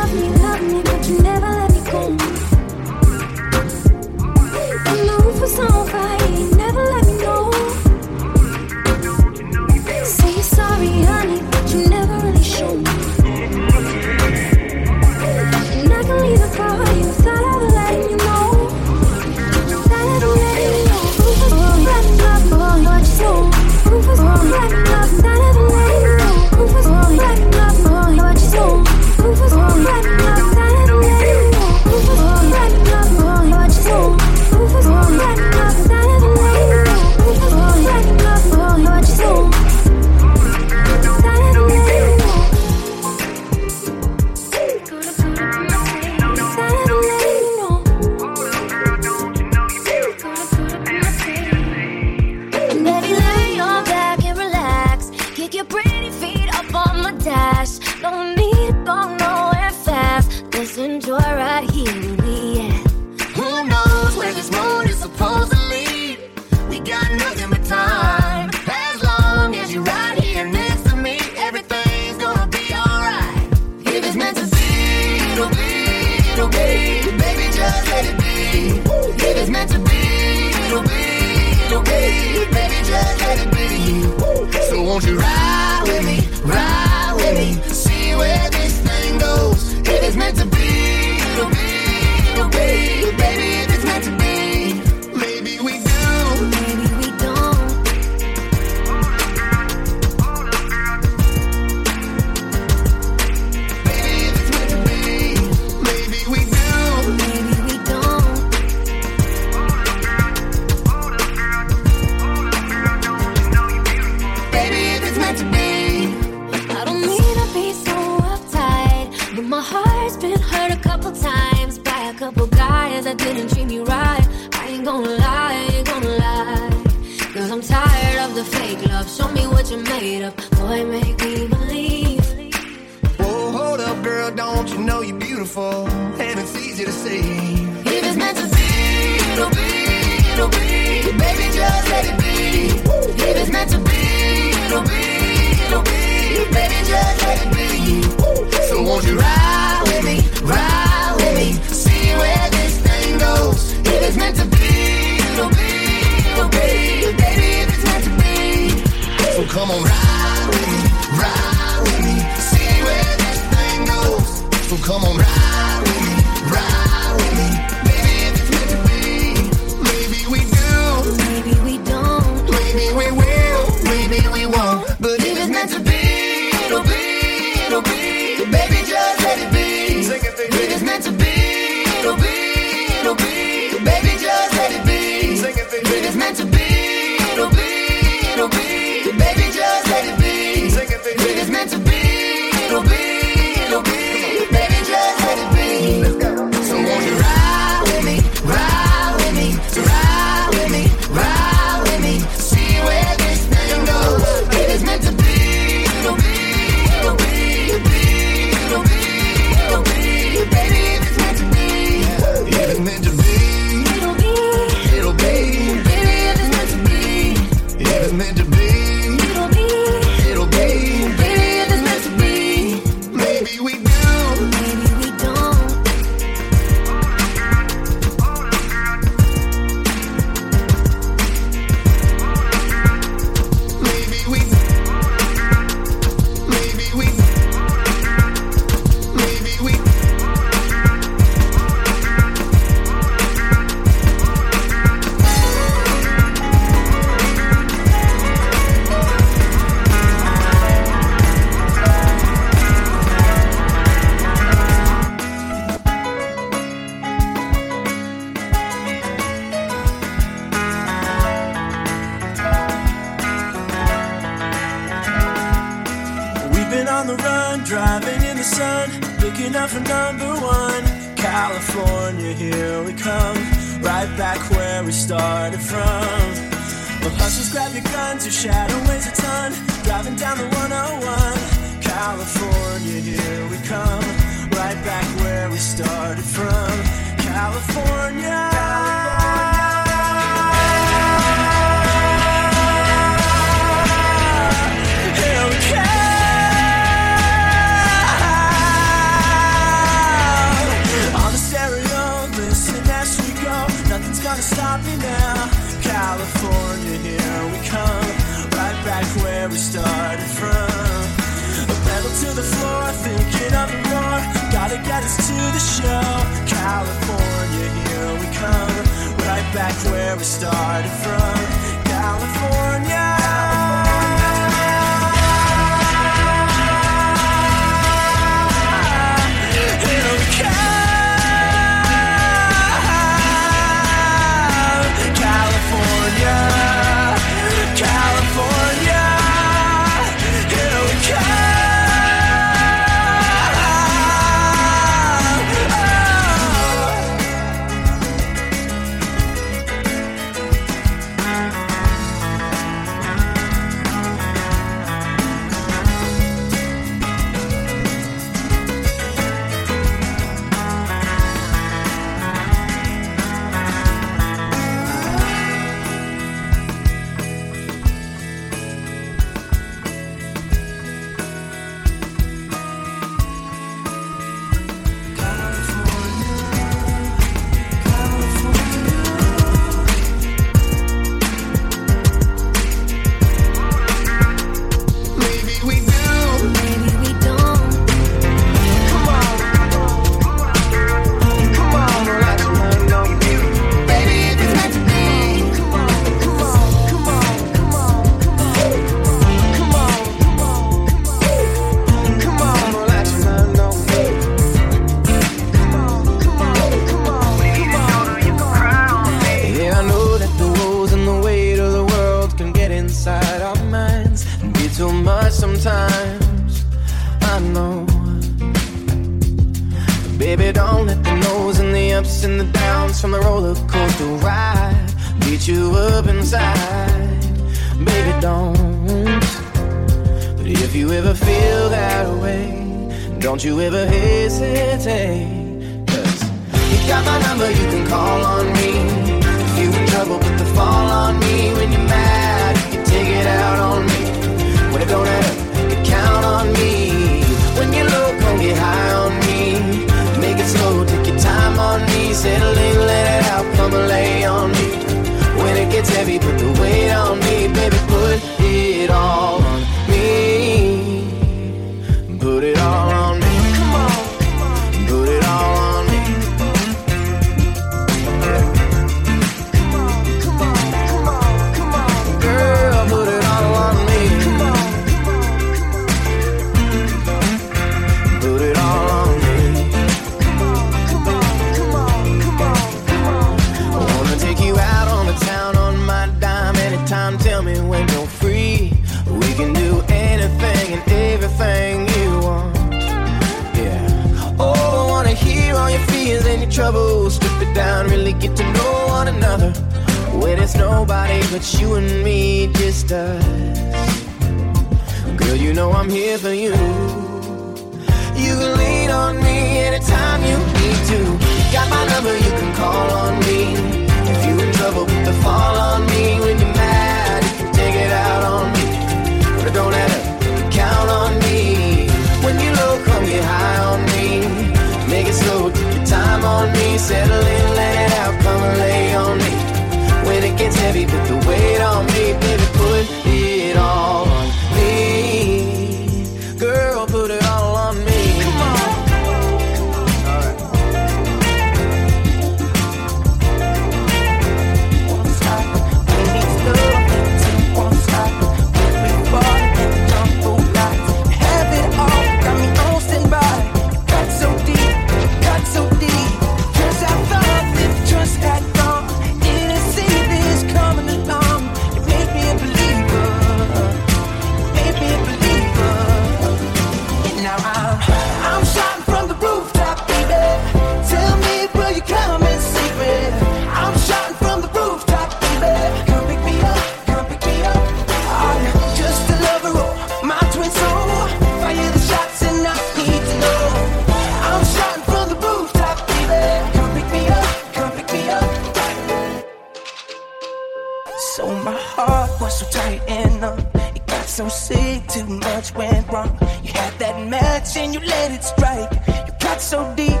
So my heart was so tight and numb. It got so sick, too much went wrong. You had that match and you let it strike. You cut so deep,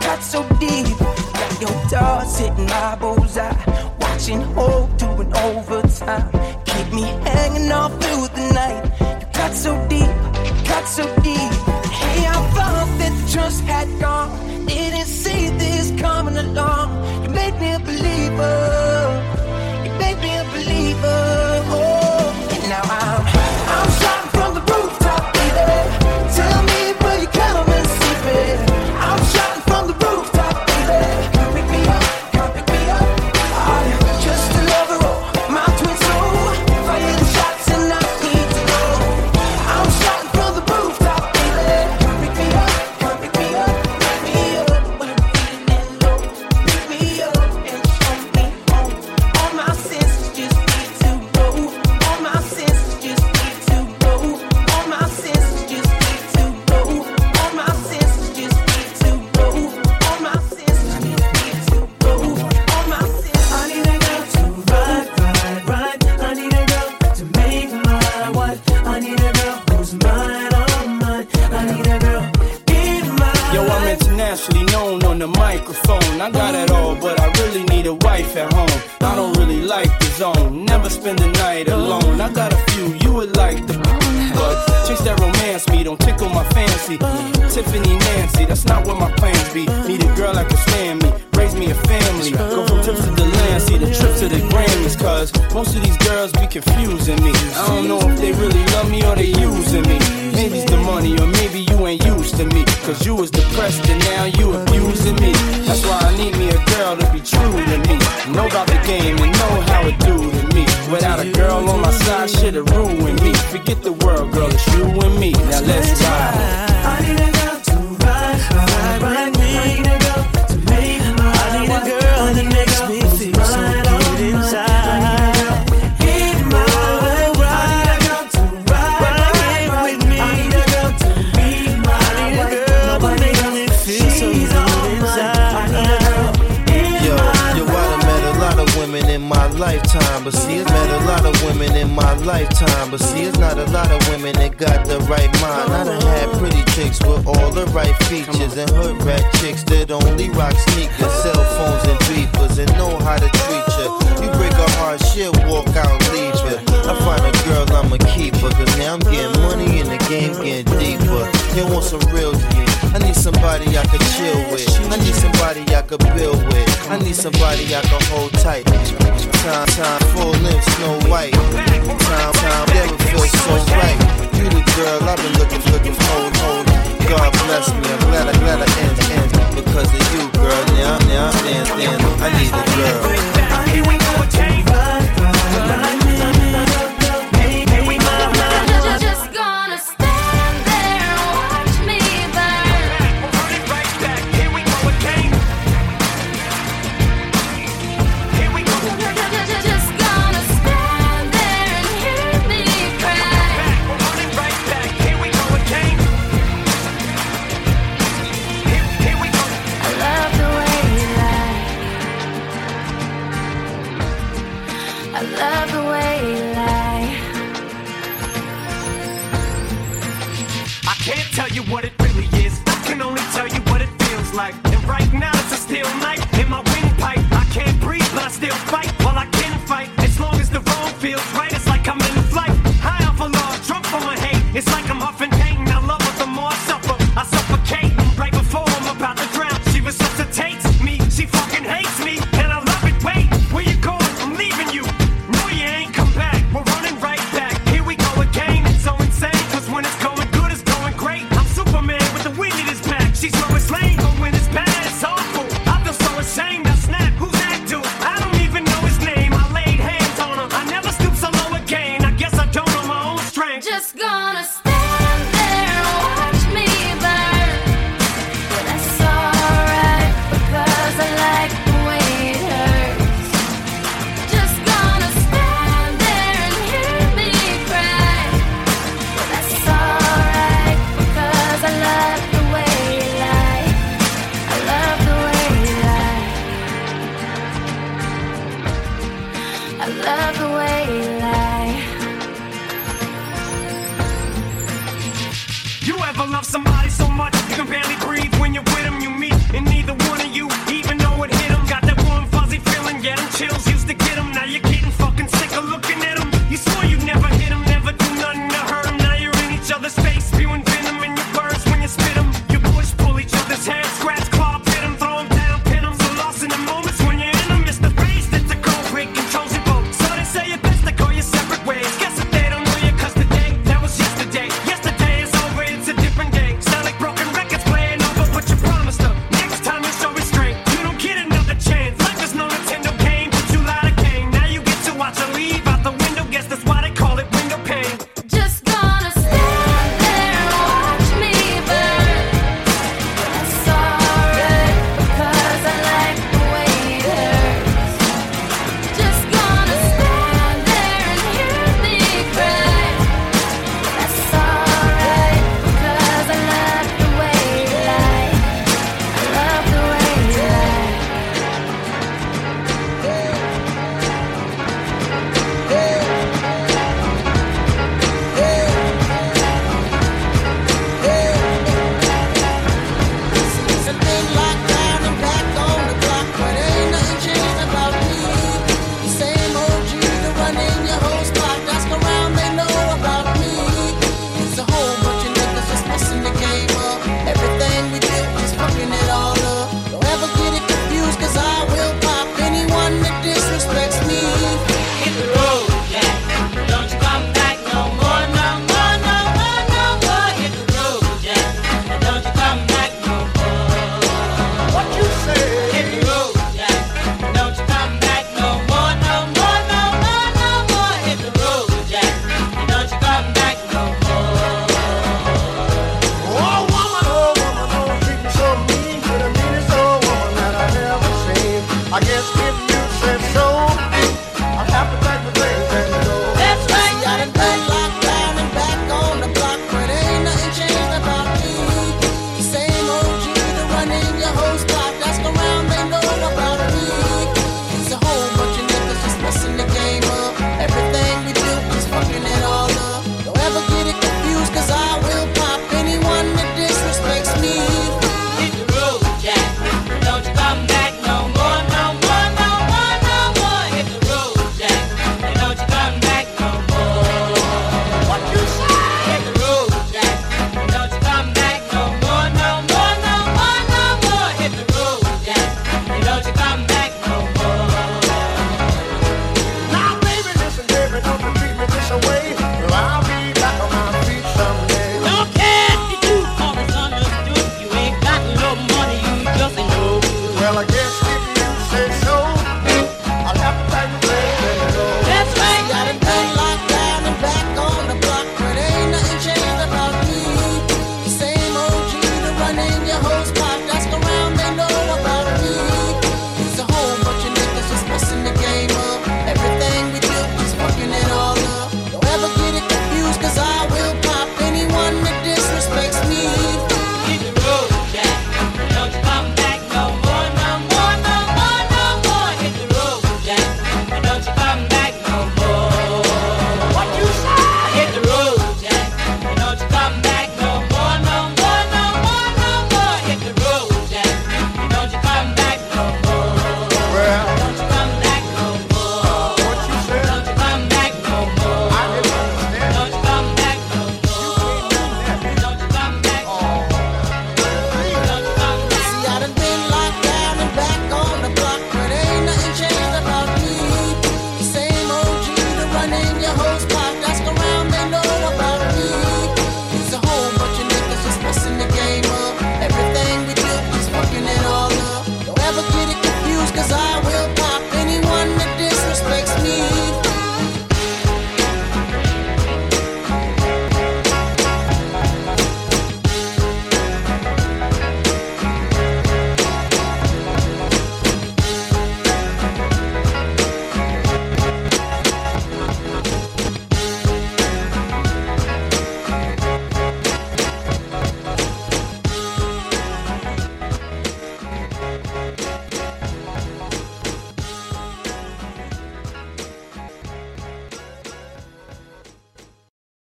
cut so deep. Got your darts hitting my bullseye. Watching hope doing overtime. Keep me hanging all through the night. You cut so deep, cut so deep. Hey, I thought that the trust had gone. Didn't see this coming along. You made me a believer. You made me a believer.